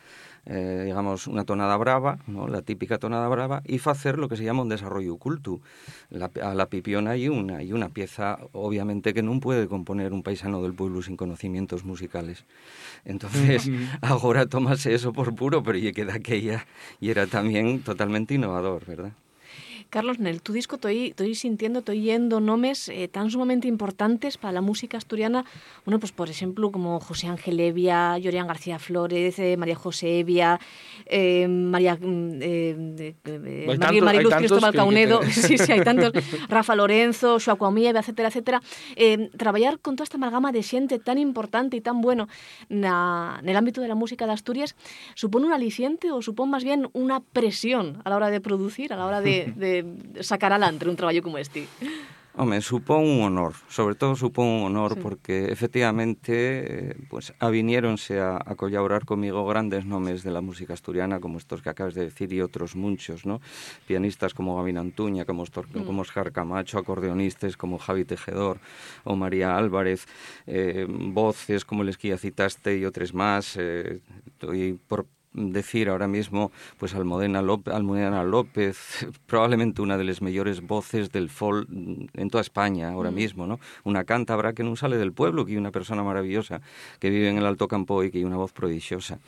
eh, digamos, una tonada brava, ¿no? la típica tonada brava, y hacer lo que se llama un desarrollo oculto. La, a la pipiona y una, y una pieza, obviamente, que no puede componer un paisano del pueblo sin conocimientos musicales. Entonces, ahora tomase eso por puro, pero ya queda aquella, y era también totalmente innovador, ¿verdad? Carlos, en el tu disco estoy, estoy sintiendo, estoy yendo nombres eh, tan sumamente importantes para la música asturiana. Bueno, pues por ejemplo, como José Ángel Evia, Llorian García Flores, eh, María José Evia, eh, María mm, eh, María Mariluz tantos Cristóbal que Caunedo, sí, sí, hay tantos, Rafa Lorenzo, Xoaco Amieva, etcétera, etcétera. Traballar con toda esta amalgama de xente tan importante y tan bueno na, en el ámbito de la música de Asturias supone un aliciente o supone más bien una presión a la hora de producir, a la hora de, de sacar adelante un trabajo como este. Home, supón un honor, sobre todo supón un honor Sí. porque efectivamente pues aviniéronse a, a colaborar conmigo grandes nomes de la música asturiana como estos que acabas de decir y otros muchos, ¿no? Pianistas como Gavin Antuña, como, Ostor- Mm. como Oscar Camacho, acordeonistas como Javi Tejedor o María Álvarez, eh, voces como les que ya citaste y otros más. eh, estoy por decir ahora mismo pues Almudena López, Almudena López probablemente una de las mejores voces del folk en toda España ahora Mm. mismo, ¿no? Una cántabra que no sale del pueblo, que una persona maravillosa, que vive en el Alto Campo y que una voz prodigiosa.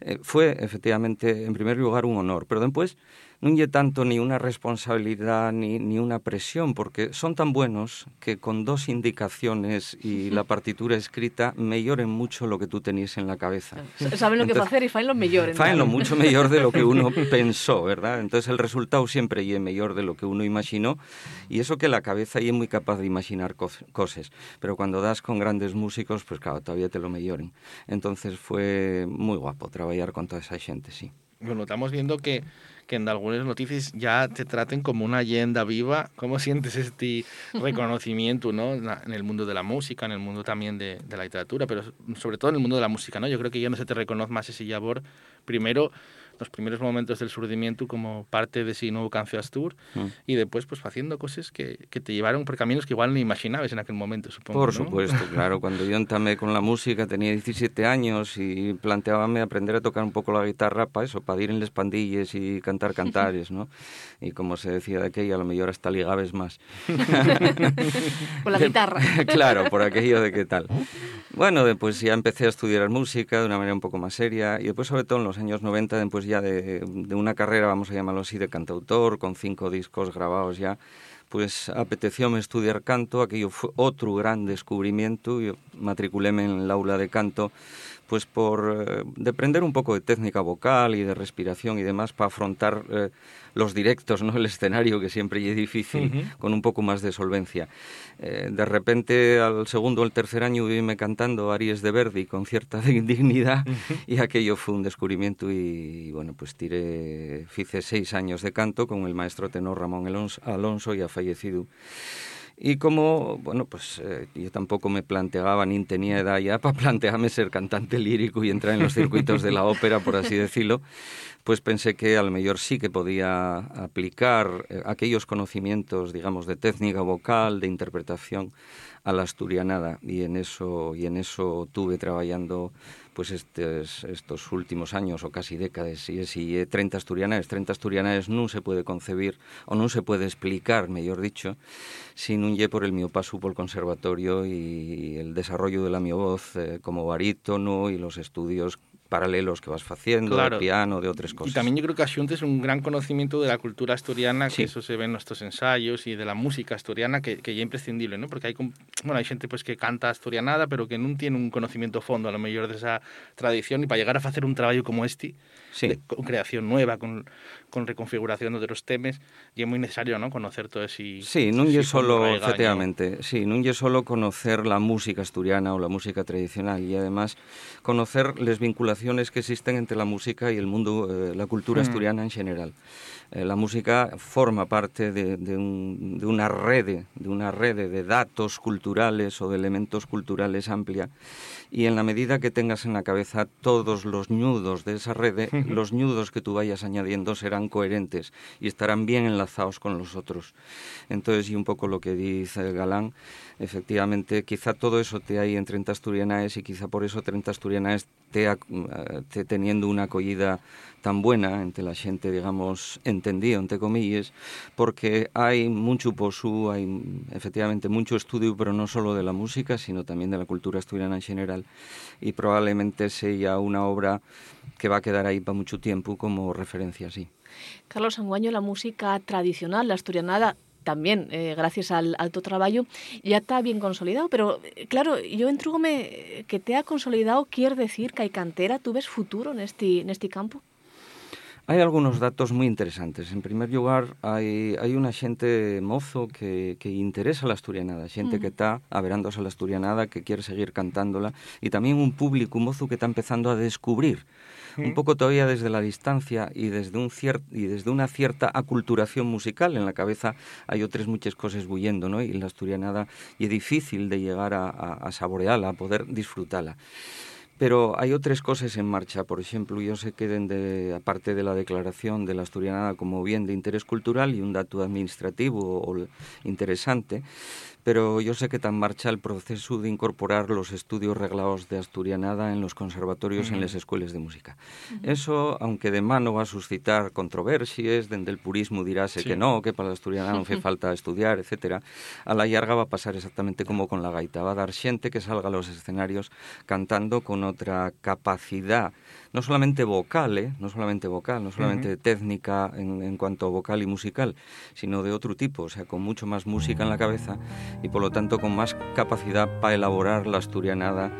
Eh, fue efectivamente, en primer lugar, un honor, pero después no lle tanto ni una responsabilidad ni, ni una presión, porque son tan buenos que con dos indicaciones y la partitura escrita melloren mucho lo que tú tenías en la cabeza. Saben lo que Entonces, hacer y faen lo mejor. Faen lo mucho mejor de lo que uno pensó, ¿verdad? Entonces el resultado siempre es mejor de lo que uno imaginó y eso que la cabeza es muy capaz de imaginar cos- cosas, pero cuando das con grandes músicos, pues claro, todavía te lo mejoren. Entonces fue muy guapo trabajar con toda esa gente, sí. Bueno, estamos viendo que, que en algunas noticias ya te traten como una leyenda viva. ¿Cómo sientes este reconocimiento ¿no? en el mundo de la música, en el mundo también de, de la literatura, pero sobre todo en el mundo de la música? ¿no? Yo creo que ya no se te reconoce más ese labor. Primero, los primeros momentos del surdimiento como parte de ese nuevo Cancio Astur Mm. y después pues haciendo cosas que, que te llevaron por caminos que igual ni imaginabas en aquel momento, supongo. Por ¿no? supuesto, claro. Cuando yo entamé con la música tenía 17 años y planteábame aprender a tocar un poco la guitarra para eso, para ir en las pandillas y cantar cantares, ¿no? Y como se decía de aquella, a lo mejor hasta ligabes más. Con la guitarra. claro, por aquello de qué tal. Bueno, después ya empecé a estudiar música de una manera un poco más seria y después sobre todo en los años 90, después ya de, una carrera, vamos a llamarlo así, de cantautor, con cinco discos grabados ya, pues apetecióme estudiar canto, aquello fue otro gran descubrimiento, yo matriculéme en el aula de canto, pues por eh, de aprender un poco de técnica vocal y de respiración y demás para afrontar eh, los directos, ¿no? El escenario que siempre es difícil con un poco más de solvencia. Eh, de repente al segundo o el tercer año vime cantando Aries de Verdi con cierta dignidad y aquello fue un descubrimiento y, bueno, pues tiré, hice seis años de canto con el maestro tenor Ramón Alonso ya fallecido. Y como, bueno, pues eh, yo tampoco me planteaba ni tenía edad ya para plantearme ser cantante lírico y entrar en los circuitos de la ópera, por así decirlo, pues pensé que a lo mejor sí que podía aplicar eh, aquellos conocimientos, digamos, de técnica vocal, de interpretación a la asturianada. Y en eso y en eso tuve trabajando pues estos, estos últimos años o casi décadas y es y 30 asturianaes 30 asturianaes no se puede concebir o no se puede explicar, mejor dicho sin un lle por el mío paso por el conservatorio y el desarrollo de la mi voz eh, como barítono y los estudios paralelos que vas haciendo Claro. de piano, de otras cosas. Y también yo creo que asuntes un gran conocimiento de la cultura asturiana, Sí. que eso se ve en nuestros ensayos y de la música asturiana, que, que ya es imprescindible, ¿no? Porque hay, bueno, hay gente pues que canta asturianada, pero que no tiene un conocimiento fondo a lo mejor de esa tradición y para llegar a hacer un trabajo como este, Sí. de- con creación nueva, con, con reconfiguración de otros temas, y es muy necesario, ¿no? Conocer todo ese... Sí, ese lle solo, efectivamente, sí, non lle solo conocer la música asturiana ou la música tradicional e además conocer les vinculacións relaciones que existen entre la música y el mundo, eh, la cultura Mm. asturiana en general. Eh, la música forma parte de, de un- de una red, de una red de datos culturales o de elementos culturales amplia. Y en la medida que tengas en la cabeza todos los nudos de esa red, los nudos que tú vayas añadiendo serán coherentes y estarán bien enlazados con los otros. Entonces, y un poco lo que dice Galán, efectivamente, quizá todo eso te hay en 30 Asturianaes y quizá por eso 30 Asturianaes te, te teniendo una acogida tan buena entre la gente, digamos, entendido, entre comillas, porque hay mucho posú, hay efectivamente mucho estudio, pero no solo de la música, sino también de la cultura asturiana en general, y probablemente sea una obra que va a quedar ahí para mucho tiempo como referencia, sí. Carlos Anguaño, la música tradicional, la asturianada, también, eh, gracias al alto trabajo, ya está bien consolidado. Pero, eh, claro, yo entrúgome que te ha consolidado, quiere decir que hay cantera, ¿tú ves futuro en este, en este campo? Hay algunos datos muy interesantes. En primer lugar, hay, hay una xente mozo que, que interesa la asturianada, xente que está averándose a la asturianada, que quiere seguir cantándola, y también un público mozo que está empezando a descubrir, un poco todavía desde la distancia y desde, un cier- y desde una cierta aculturación musical. En la cabeza hay otras muchas cosas bullendo, ¿no? Y la asturianada y es difícil de llegar a, a, a saborearla, a poder disfrutarla. Pero hay otras cosas en marcha. Por ejemplo, yo sé que aparte de la declaración de la asturianada como bien de interés cultural y un dato administrativo o interesante, pero yo sé que en marcha el proceso de incorporar los estudios reglados de asturianada en los conservatorios, en las escuelas de música. Eso, aunque de mano va a suscitar controversias, dende el purismo diráse Sí. que no, que para la asturianada non fai falta estudiar, etcétera, a la llarga va a pasar exactamente como con la gaita. Va a dar xente que salga a los escenarios cantando con otra capacidad, no solamente vocal, ¿eh? no solamente vocal, no solamente técnica en, en cuanto a vocal y musical, sino de otro tipo, o sea, con mucho más música en la cabeza y por lo tanto con más capacidad para elaborar la asturianada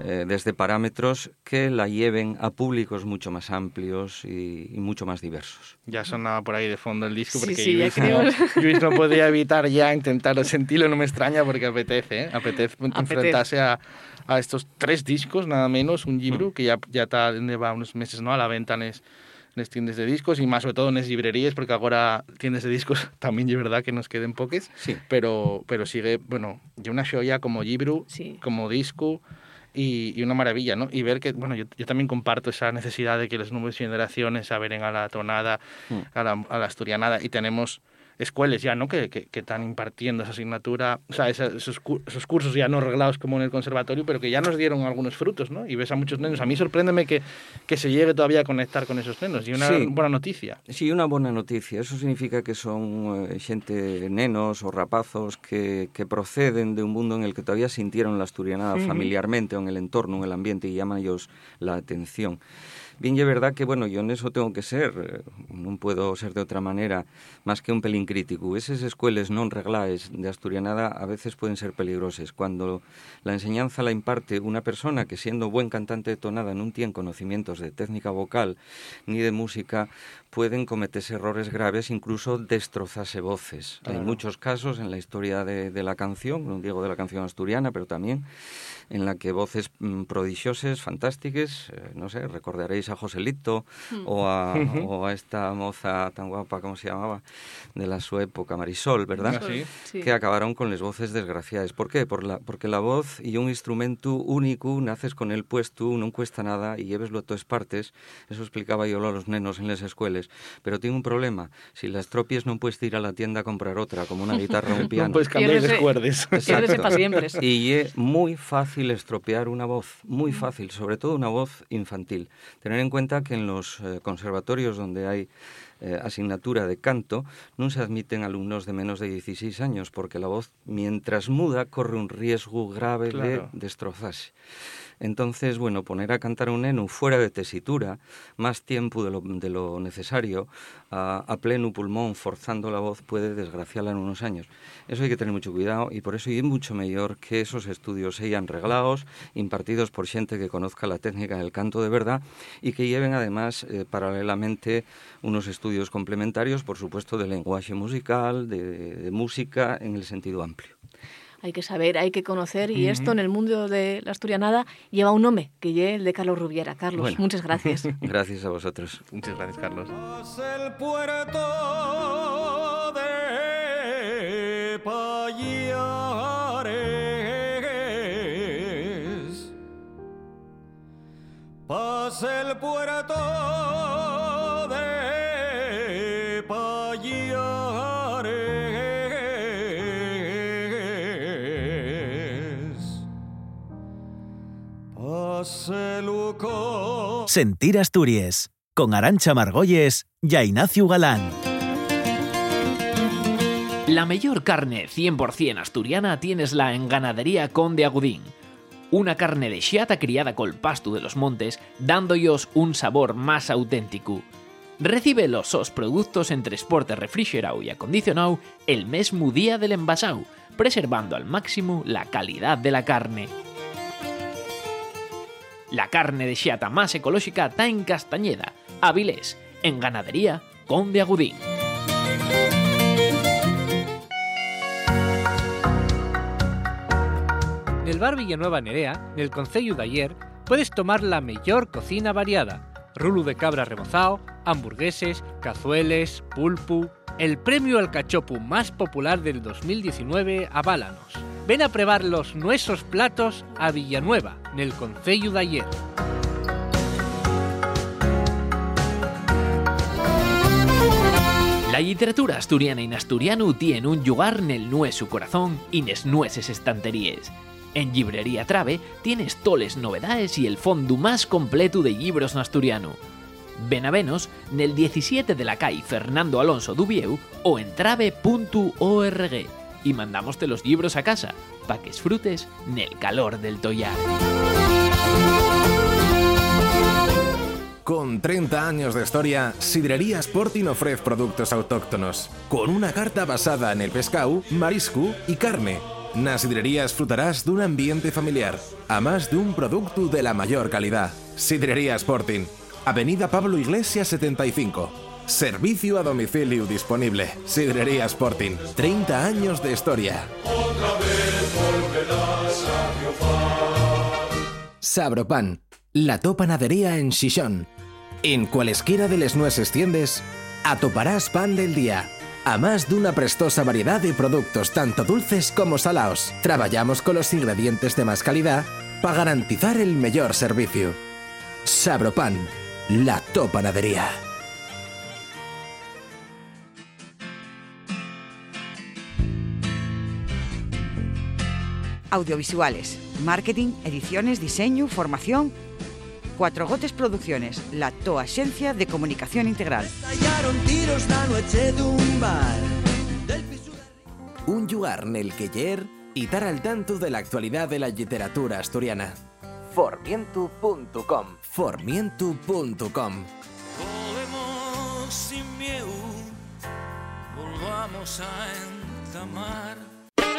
eh, desde parámetros que la lleven a públicos mucho más amplios y, y mucho más diversos. Ya sonaba por ahí de fondo el disco Sí, porque sí, ya Luis, no, Luis no podía evitar ya intentar sentirlo, no me extraña porque apetece, ¿eh? apetece enfrentarse a, a estos tres discos, nada menos, un libro que ya, ya está, va unos meses ¿no? a la venta en es, en es tiendas de discos y más sobre todo en las librerías porque ahora tiendas de discos también es verdad que nos queden poques, Sí. pero, pero sigue, bueno, ya una shoya como libro, como disco y, y una maravilla, ¿no? Y ver que, bueno, yo, yo también comparto esa necesidad de que las nuevas generaciones saben a la tonada, a la, a la asturianada y tenemos escuelas ya, ¿no? Que, que, que están impartiendo esa asignatura, o sea, esos, esos cursos ya no reglados como en el conservatorio, pero que ya nos dieron algunos frutos, ¿no? Y ves a muchos nenos. A mí sorpréndeme que, que se llegue todavía a conectar con esos nenos y una Sí. buena noticia. Sí, una buena noticia. Eso significa que son eh, xente nenos ou rapazos que, que proceden de un mundo en el que todavía sintieron la asturianada familiarmente o en el entorno, en el ambiente, y llaman ellos la atención. Bien, y es verdad que, bueno, yo en eso tengo que ser, eh, non puedo ser de outra manera, más que un pelín crítico. Esas escuelas non reglaes de asturianada a veces pueden ser peligrosas. Cuando la enseñanza la imparte una persona que siendo buen cantante de tonada non tiene conocimientos de técnica vocal ni de música, pueden cometerse errores graves, incluso destrozarse voces. Hay Claro. muchos casos en la historia de, de la canción, no digo de la canción asturiana, pero también en la que voces mm, prodigiosas, fantásticas, eh, no sé, recordaréis a Joselito Mm. o, a, o a esta moza tan guapa, ¿cómo se llamaba? De la su época, Marisol, ¿verdad? Ah, sí. Sí. Que acabaron con las voces desgraciadas. ¿Por qué? Por la, porque la voz y un instrumento único, naces con el puesto, no cuesta nada y lleveslo a todas partes. Eso explicaba yo a los nenos en las escuelas. Pero tiene un problema. Si las tropias no puedes ir a la tienda a comprar otra, como una guitarra o un No piano. puedes cambiar las cuerdas. Y es muy fácil estropear una voz, muy fácil, sobre todo una voz infantil. Tener en cuenta que en los eh, conservatorios donde hay eh, asignatura de canto no se admiten alumnos de menos de 16 años porque la voz, mientras muda, corre un riesgo grave Claro. de destrozarse. Entonces, bueno, poner a cantar un neno fuera de tesitura, más tiempo de lo, de lo necesario, a, a pleno pulmón, forzando la voz, puede desgraciarla en unos años. Eso hay que tener mucho cuidado y por eso es mucho mejor que esos estudios sean reglados, impartidos por gente que conozca la técnica del canto de verdad y que lleven además eh, paralelamente unos estudios complementarios, por supuesto, de lenguaje musical, de, de música en el sentido amplio. Hay que saber, hay que conocer, y esto en el mundo de la asturianada lleva un nombre, que es el de Carlos Rubiera. Carlos, Bueno. muchas gracias. Gracias a vosotros. Muchas gracias, Carlos. el puerto de Payares. Pasa el puerto Sentir Asturias, con Arancha Margolles y Ignacio Galán. La mejor carne 100% asturiana tienesla en Ganadería Conde Agudín. Una carne de xiata criada col pasto de los montes, dándoos un sabor más auténtico. Recibe los sos productos en transporte refrigerado y acondicionado el mesmo día del envasado, preservando al máximo la calidad de la carne. La carne de xiata más ecológica está en Castañeda, Avilés, en Ganadería Conde Agudín. Nel bar Villanueva Nerea, nel Concello de ayer, puedes tomar la mejor cocina variada. Rulo de cabra rebozado, hamburgueses, cazueles, pulpu... El premio al cachopu más popular del 2019 a Bálanos. Ven a probar los nuestros platos a Villanueva, nel Concello de ayer. La literatura asturiana en asturiano tiene un lugar en el nueso corazón y nes nueces estanterías. En Librería Trave tienes toles novedades y el fondo más completo de libros en asturiano. Ven a venos nel 17 de la calle Fernando Alonso Dubieu o en trave.org y mandamoste los libros a casa para que disfrutes nel calor del tollar. Con 30 años de historia, Sidrería Sporting ofrece productos autóctonos, con una carta basada en el pescado, marisco y carne. Nas sidrerías frutarás de un ambiente familiar, a más de un producto de la mayor calidad. Sidrería Sporting, Avenida Pablo Iglesias 75. Servicio a domicilio disponible. Sidrería Sporting, 30 años de historia. Otra vez volverás a. Sabropan, la to panadería en Xixón. En cualesquiera de les nueces tiendes, atoparás pan del día. A más de una prestosa variedad de productos tanto dulces como salados. Trabajamos con los ingredientes de más calidad para garantizar el mejor servicio. Sabropan, la to Audiovisuales, marketing, ediciones, diseño, formación. Cuatro Gotes Producciones, la TOA Agencia de Comunicación Integral. Un lugar en el que y estar al tanto de la actualidad de la literatura asturiana. Formientu.com Formientu.com Volvemos sin miedo, volvamos a entamar.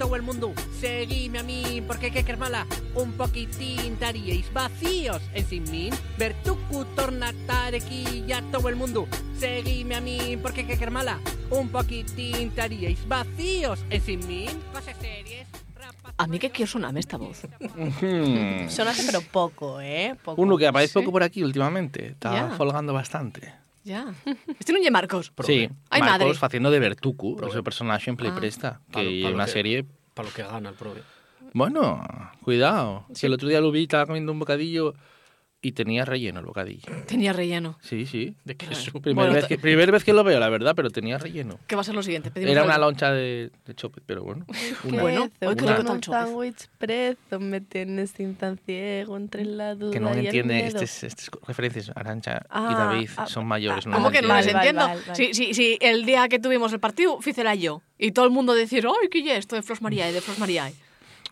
Todo el mundo, seguime a mí, porque que mala, un poquitín estaríais vacíos en sin mí, ver tu torna aquí ya todo el mundo, seguime a mí, porque que mala, un poquitín estaríais vacíos en sin mí, cosas series. A mí que quiero sonarme esta voz. Ujú. Sonase, pero poco, ¿eh? Poco. Uno que aparece Sí. poco por aquí últimamente. Está Ya. folgando bastante. Ya. Este non lle Marcos. Sí, Ay, Marcos madre. haciendo de Bertuku, ese personaje en Play Ah. Presta, que pa es lo una que- serie... Para lo que gana el prove. Bueno, cuidado. Sí. Que el otro día lo vi, estaba comiendo un bocadillo y tenía relleno el bocadillo. Tenía relleno. Sí, sí. ¿De queso? Primera, Bueno, vez que, primera vez que lo veo, la verdad, pero tenía relleno. ¿Qué va a ser lo siguiente? Pedimos Era algo. una loncha de, de chope, pero bueno. Una. Bueno, hoy que un sándwich preso, me tienes sin tan ciego entre la duda Que no y entiende estas estas referencias. Arancha Ah, y David ah, son mayores. no ¿Cómo que no las entienden. entiendo? Sí, sí, sí, el día que tuvimos el partido, fícela yo. Y todo el mundo decir, ¡ay, qué lle esto de Flos Mariae, de Flos Mariae!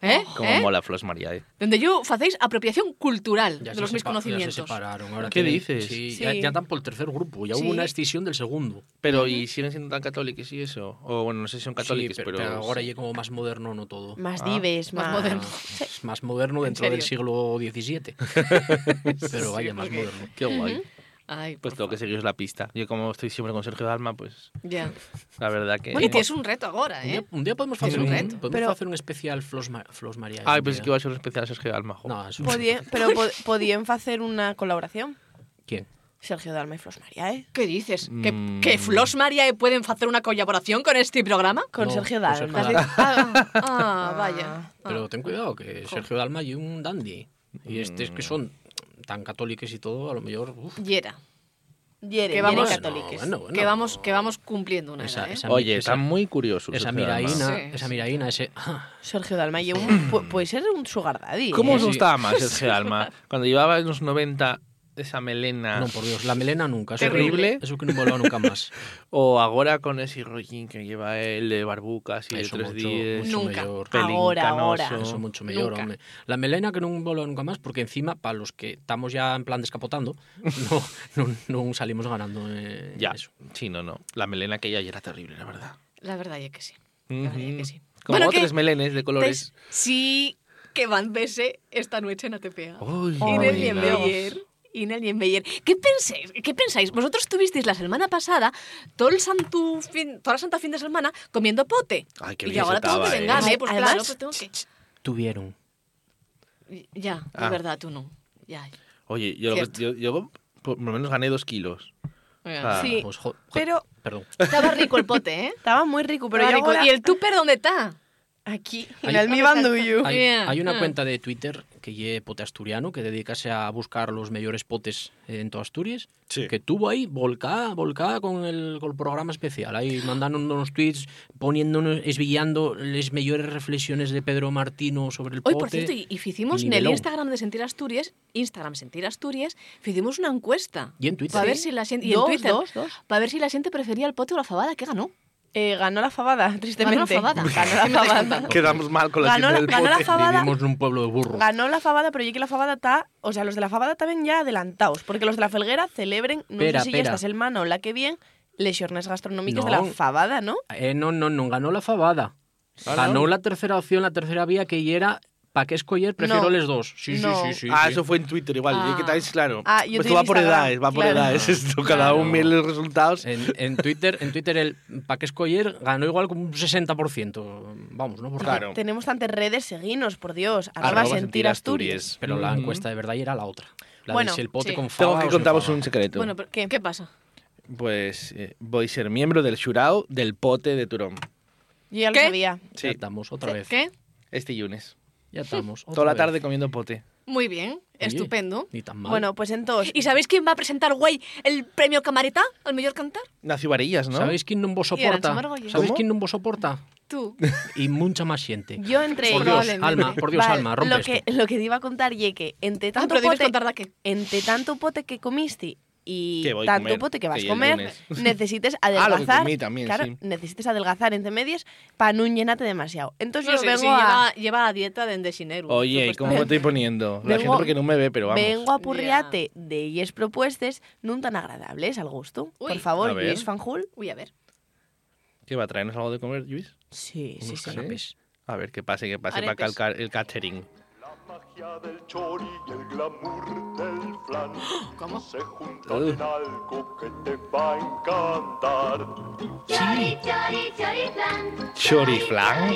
¿Eh? Como ¿Eh? mola Flos María. eh. Donde yo facéis apropiación cultural Ya de se los mis sepa- Ya conocimientos. se separaron. Ahora ¿Qué tienen- dices? Sí, Sí. Ya, ya están por el tercer grupo. Ya Sí. hubo una escisión del segundo. Pero, ¿y siguen siendo tan católicos y eso? O bueno, no sé si son católicos, Sí, pero... pero, ahora ya como más moderno, no todo. Más Ah. dives, Más más, moderno. Es más moderno dentro del siglo XVII. Pero vaya, más moderno. Qué guay. Ay, Pues tengo que seguiros la pista. Yo como estoy siempre con Sergio Dalma, pues ya. la verdad que... Bueno, y tienes un reto ahora, Un ¿eh? día, un día podemos hacer un, un reto. podemos Pero- hacer un especial Flos, Ma- Flos María. Ay, un pues día. que iba a ser un especial Sergio Dalma. jo. No, eso- Podía- pero po- podían hacer una colaboración. ¿Quién? Sergio Dalma y Flos María, ¿eh? ¿Qué dices? ¿Que, Mm. que Flos Mariae pueden hacer una colaboración con este programa? Con No, Sergio con Dalma. Sergio Dalma. Ah, ah, vaya. Pero ten cuidado, que Sergio Dalma y un dandy. Y estos que son tan católicos y todo, a lo mejor... uf. Yera. Yere, Que vamos- católicos. Bueno, bueno. Que vamos, que vamos cumpliendo una Esa- edad, ¿eh? esa- Oye, esa- están muy curiosos. Esa miraína, Sí, esa miraína, ese... ah, Sergio Dalma pu- puede ser un sugar daddy. ¿Cómo ¿eh? os gustaba más Sergio Dalma? Cuando llevaba en los 90 esa melena No, por Dios, la melena nunca. Eso terrible. que- Eso que no voló nunca más. o ahora con ese rollín que lleva él de barbucas y de Eso tres mucho, días. mucho Nunca. pelín Ahora, canoso. ahora. Eso mucho mejor, hombre. La melena que non voló nunca más, porque encima, para los que estamos ya en plan descapotando, no, no, no salimos ganando eh, Ya, eso. sí, no, no. La melena que ella ya era terrible, la verdad. La verdad es que sí. La verdad es que sí. Como Bueno, otros melenes de colores. Tes- Sí, que van verse esta noche en ATPA. Y Nel mira. Niembeyer. Y Nel Niembeyer. ¿Qué pensáis? ¿Qué pensáis? Vosotros tuvisteis la semana pasada todo el santo fin, toda la santa fin de semana comiendo pote. Ay, qué y bien ahora se tengo que estaba, ¿eh? vengar, ¿eh? Pues Además- claro, pues tengo que... Tuvieron. Ya, Ah. es verdad, tú no. Ya. Oye, yo, lo que- yo, yo por lo menos gané dos kilos. Ah, Sí, Pues, pero Perdón. Estaba rico el pote, ¿eh? estaba muy rico. Pero Estaba yo rico. ahora- ¿Y el tupper dónde está? Aquí, Hay- en el mi bandullo. Hay, hay una Ah. cuenta de Twitter que lle pote asturiano que dedicase a buscar los mejores potes en toda Asturias Sí. que tuvo ahí volcada, volcada con el, con el programa especial ahí mandando unos tweets poniéndonos, esvillando las mejores reflexiones de Pedro Martino sobre el Hoy, pote por cierto, y, y hicimos en el. Instagram de Sentir Asturias, Instagram Sentir Asturias, hicimos una encuesta. Y en Twitter. Para ver si la gente, y Dos, en Twitter, para ver si la gente prefería el pote o la fabada, que ganó. Eh, ganó la fabada, tristemente. fabada. Ganó ¿Qué me la fabada. Quedamos mal con la Ganó gente la- del ganó la fabada. vivimos en un pueblo de burros Ganó la fabada, pero yo que la fabada está... O sea, los de la fabada también ya adelantados. Porque los de la felguera celebren, no sé si ya espera. esta semana o la que bien, lesiones gastronómicas de la fabada, ¿no? Eh, no, no, no ganó la fabada ganó la tercera opción, la tercera vía que ya era ¿para qué escoger? Prefiero No. les dos sí, No. sí, sí, sí ah, sí. eso fue en Twitter igual. Ah. Y que estáis, claro. Ah, yo pues estoy va por edades, va por claro. edades esto. Cada Claro. uno mira los resultados. En, en Twitter, en Twitter el ¿para qué escoger? ganó igual como un 60%. Vamos, ¿no? Por Claro. Tenemos tantas redes, seguinos, por Dios. Arroba, Arroba sentir Asturias. Pero la Ujú. encuesta de verdad era la otra. La Bueno, de si el pote sí. con Tengo que contaros un secreto. Bueno, pero ¿qué, pasa? Pues eh, voy a ser miembro del jurado del pote de Turón. Yo ya lo ¿Qué? sabía. Ya Sí, estamos, otra vez. ¿Qué? este lunes. Ya estamos. Toda la tarde comiendo pote. Muy bien, estupendo. Ni tan mal. Bueno, pues entonces... ¿Y sabéis quién va a presentar, güey, el premio Camareta al mejor cantar? Nacio Varillas, ¿no? ¿Sabéis quién vos Arancha soporta? ¿Sabéis quién vos soporta? Tú. Y mucha más gente. Yo entre Por. Dios, Alma, por Dios, Vale, Alma, rompe lo que, esto. lo que te iba a contar y que entre Ah, tanto, pote, contar de qué. entre tanto pote que comiste y tanto pote que vas a comer, necesites Ah, lo que adelgazar. comí también, claro, sí. necesites adelgazar entre medias para no llenarte demasiado. Entonces No yo vengo sí, a... lleva, lleva a dieta de endesinero. Oye, ¿cómo me estoy poniendo? La Vengo- gente porque no me ve, pero vamos. Vengo a purriate de ellas propuestas no tan agradables al gusto. Uy. Por favor. Luis Fanjul. Uy, a ver. ¿Qué va a traernos algo de comer, Luis? Sí, sí, sí. A ver, que pase, que pase para calcar el catering. Magia del chori y el glamour del flan ¿Cómo? se juntan en algo que te va a encantar. Choriflan.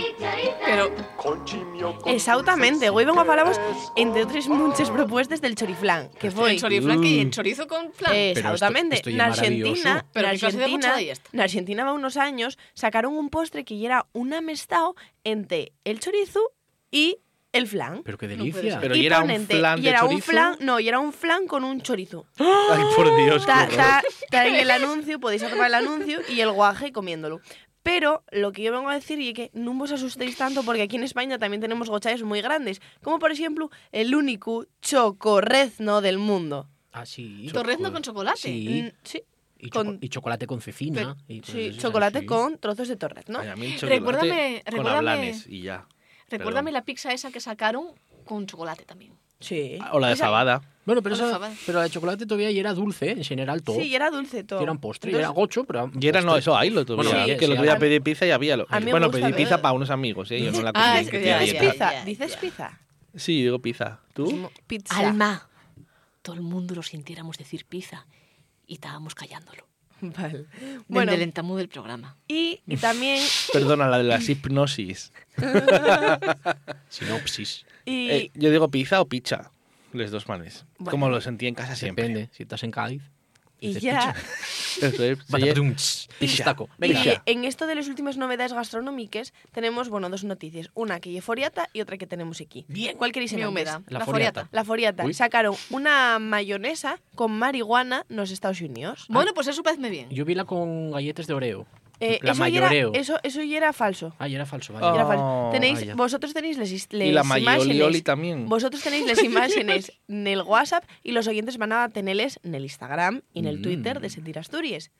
Pero, Con chimio, con Exactamente, hoy vengo a hablaros entre otras muchas propuestas del choriflán, que fue el choriflan que el chorizo con flan. Eh, Pero esto- Exactamente. esto en maravilloso. Argentina, Pero en Argentina, esta. en Argentina va unos años, sacaron un postre que era un amestado entre el chorizo y El flan. Pero qué No delicia. ser. Pero, y ¿y era un flan y de era un chorizo? flan, no, y era un flan con un chorizo. Ay, por Dios, Está, horror. está- está en el anuncio, podéis atrapar el anuncio y el guaje comiéndolo. Pero lo que yo vengo a decir es que no os asustéis tanto porque aquí en España también tenemos gochaes muy grandes, como por ejemplo el único chocorrezno del mundo. Ah, sí. Torrezno con chocolate. Sí. Mm, sí. Y, choco- Con- y chocolate con cecina. y Sí, así, chocolate sí. con trozos de torrezno. Ay, a mí el chocolate Recuérdame- con recuérdame- hablanes y ya. Recuérdame la pizza esa que sacaron con chocolate también. Sí. O la de Esa- fabada. Bueno, pero, esa- fabada. pero la de chocolate todavía y era dulce, ¿eh? en general todo. Sí, y era dulce todo. Que era un postre, era gocho, pero... Y era, no, eso ahí lo tuve. Bueno, que sí, el sí, otro día pedí pizza y había lo. a mí me Bueno, gusta pedí ver- pizza para unos amigos, ¿eh? Yo no la Ah, cocina, es que que tenía ya, ¿Dices dieta. ya, pizza? ¿Dices pizza? Sí, digo pizza. ¿Tú? Pizza. Alma. Todo el mundo lo sintiéramos decir pizza y estábamos callándolo. Vale. Bueno, del entamú del programa. y, y también... Perdona, la de las hipnosis. Sinopsis. y Eh, yo digo pizza o pizza. Les dos manes. Bueno. Como lo sentí en casa siempre. Depende, si estás en Cádiz. Y ya... Y Venga. en esto de las últimas novedades gastronómicas tenemos, bueno, dos noticias. Una que es foriata y otra que tenemos aquí. Bien. ¿Cuál queréis Mi en humedad. La La, foriata. foriata. La foriata. Uy. Sacaron una mayonesa con marihuana en los Estados Unidos. Bueno, pues eso parece bien. Yo vi la con galletas de Oreo. Eh, la eso, ya era, mayoreo. eso, eso ya era falso. Ah, ya era falso, Oh, era falso. Tenéis, vaya. vosotros tenéis las, is- Y la les imágenes. también. Vosotros tenéis las imágenes en el WhatsApp y los oyentes van a tenerles en el Instagram y en el Mm. Twitter de Sentir Asturias.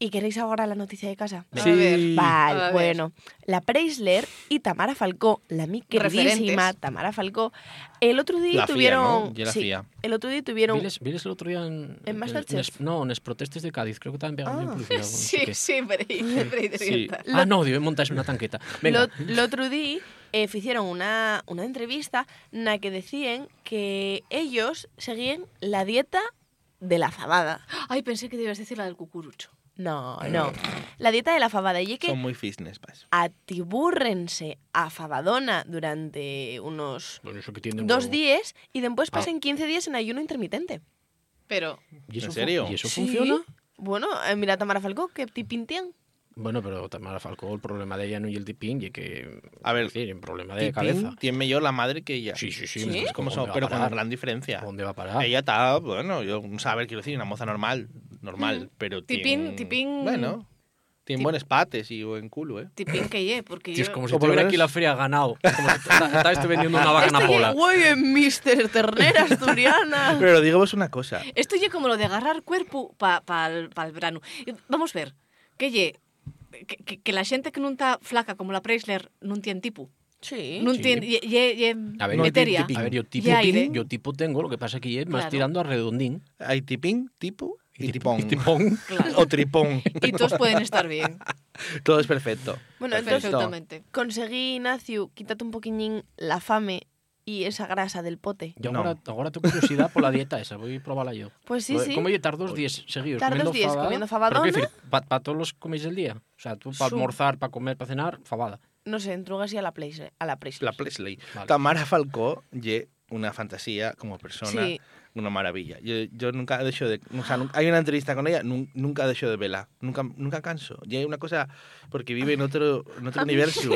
¿Y queréis ahora la noticia de casa? Sí. ver. Vale, A ver. bueno. La Preisler y Tamara Falcó, la mi queridísima Referentes. Tamara Falcó, el otro día La FIA, tuvieron... ¿no? Ya la sí, FIA. el otro día tuvieron... Viles, viles el otro día en... ¿En Masterchef? es- no, en los protestes de Cádiz. Creo que estaban pegando Ah. en publicidad. no Sí, qué. sí, pero ahí- Sí. Ah, no, digo, montas una tanqueta. Venga. Lo, lo otro día eh, hicieron una, una entrevista en la que decían que ellos seguían la dieta de la fabada. Ay, pensé que debías decir la del cucurucho. No, no. La dieta de la fabada. Y es que Son muy fitness eso. atibúrrense a fabadona durante unos Bueno, eso que tiene dos días y después Ah. pasen 15 días en ayuno intermitente. Pero, ¿Y eso ¿En fu- serio? ¿Y eso Sí. funciona? Bueno, eh, mira a Tamara Falcó, que tipintian. Bueno, pero Tamara Falcó, el problema de ella no y el tipín, y que... A ver, decir, un problema de cabeza. Tiene mejor la madre que ella. Sí, sí, sí. ¿Sí? Como ¿dónde son, a pero con gran diferencia. ¿Dónde va a parar? Ella está, bueno, yo, a ver, quiero decir, una moza normal, normal, pero Tipín- tiene- tipín- Bueno, tiene buenos pates y buen culo, ¿eh? tipín que ye, porque Tío, es yo... como si tuviera aquí la feria ganado. Como si vendiendo una vaca napola. güey es Mister Ternera Asturiana. Pero digamos una cosa. Esto ye como lo de agarrar cuerpo para pa, el- pa el verano. Vamos ver, que ye, que, que, que la gente que non está flaca como la Preisler non tiene tipo. Sí. Non Sí. tiene, ye, ye, ye A ver, No, materia. tipín. A ver, yo tipo, aire. yo tipo tengo, lo que pasa que es más Claro. tirando a redondín. Hay tipín, tipo y tipón. Y tipón. Claro. O tripón. Y todos pueden estar bien. Todo es perfecto. Bueno, entonces Perfectamente. conseguí, Ignacio, quítate un poquillín la fame y esa grasa del pote. Yo No. ahora, ahora tengo curiosidad por la dieta esa, voy a probarla yo. Pues sí, sí. ¿Cómo llevar dos días seguidos Tar dos comiendo días fabada? comiendo ¿Pero fabadona. qué decir? ¿Para todos los coméis del día? O sea, tú para almorzar, para comer, para cenar, fabada. No sé, entrugas y a la place, a la place. La Presley. Vale. Tamara Falcó, ye una fantasía como persona, Sí. Una maravilla. Yo, yo nunca he dejado de... O sea, nun- hay una entrevista con ella, nun- nunca he dejado de verla. Nunca, nunca canso. Y hay una cosa, porque vive en otro, en otro universo.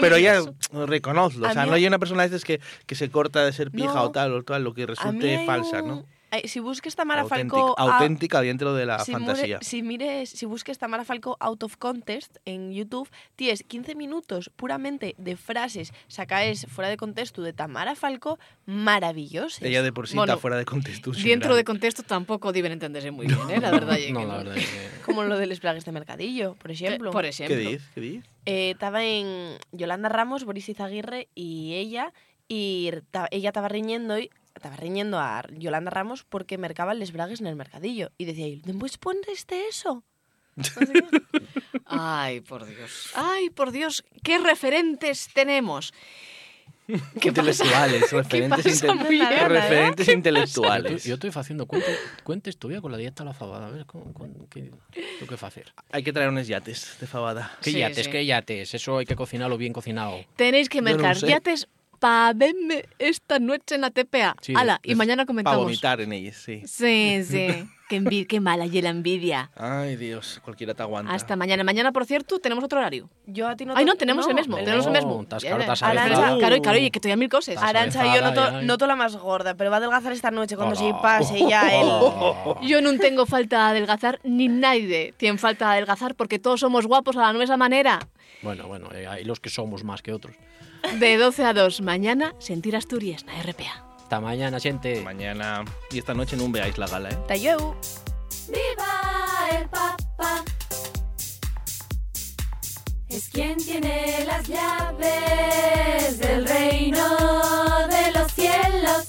pero ella, eso. reconozco. O sea, no hay una persona de estas que, que se corta de ser pija No. o tal o tal, lo que resulte falsa, ¿no? Ay, si busques Tamara Auténtica, a- auténtica dentro de la si, mure- fantasía. si mires, si busques Tamara Falcó Out of Contest en YouTube, tienes 15 minutos puramente de frases sacadas fuera de contexto de Tamara Falcó maravillosas. Ella de por sí Bueno, está fuera de contexto. Dentro de contexto tampoco deben entenderse muy bien, ¿eh? La verdad. No, la verdad es que... Como lo de los plagues de mercadillo, por ejemplo. Eh, Por ¿Qué ejemplo. dices? ¿Qué dices? Eh, estaba en Yolanda Ramos, Boris Izaguirre y ella, y ta- ella estaba riñendo y estaba riñendo a Yolanda Ramos porque mercaban les bragues en el mercadillo. Y decía ¿después de eso? Ay, por Dios. Ay, por Dios, qué referentes tenemos. ¿Qué intelectuales, pasa? referentes, ¿Qué pasa, inte- referentes Yo, intelectuales. estoy- yo estoy haciendo cuentes, cuentes todavía con la dieta a la fabada. A ver, ¿cómo, cómo- qué, lo que hacer? Hay que traer unos yates de fabada. ¿Qué Sí, yates? sí. ¿Qué yates? Eso hay que cocinarlo bien cocinado. Tenéis que Yo no mercar sé. yates para verme esta noche en la TPA. Sí, Ala, y mañana Para comentamos. vomitar en ellos, sí. Sí, sí. Qué, qué mala y la envidia. Ay, Dios, cualquiera te aguanta. Hasta mañana. Mañana, por cierto, tenemos otro horario. Yo a ti no Ay, no, tenemos el mismo. el tenemos el mismo. mismo. estás claro, estás Arancha. Claro, claro, y que todavía mil cosas. Arancha, yo noto, noto la más gorda, pero va a adelgazar esta noche cuando se pase ya Oh. él. Yo no tengo falta de adelgazar, ni nadie tiene falta de adelgazar, porque todos somos guapos a la nuestra manera. Bueno, bueno, eh, hay los que somos más que otros. De 12 a 2, mañana, Sentir Asturias, na RPA. Hasta mañana, gente. Mañana y esta noche no veáis la gala, ¿eh? Tayeu. ¡Viva el Papa! Es quien tiene las llaves del reino de los cielos.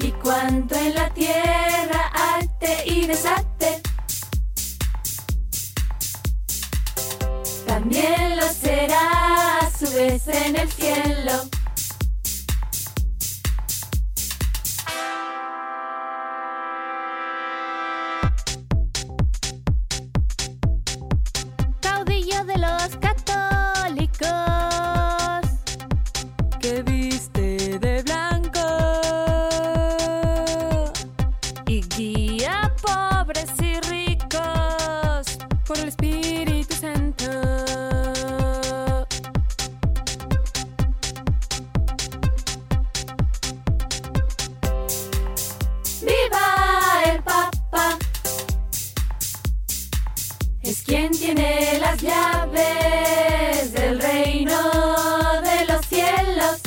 Y cuanto en la tierra arte y desate, también lo será a su vez en el cielo. Llaves del reino de los cielos.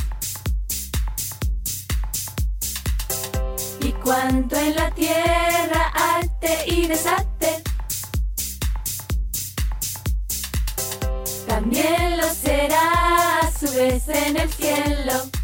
Y cuanto en la tierra arte y desate, también lo será a su vez en el cielo.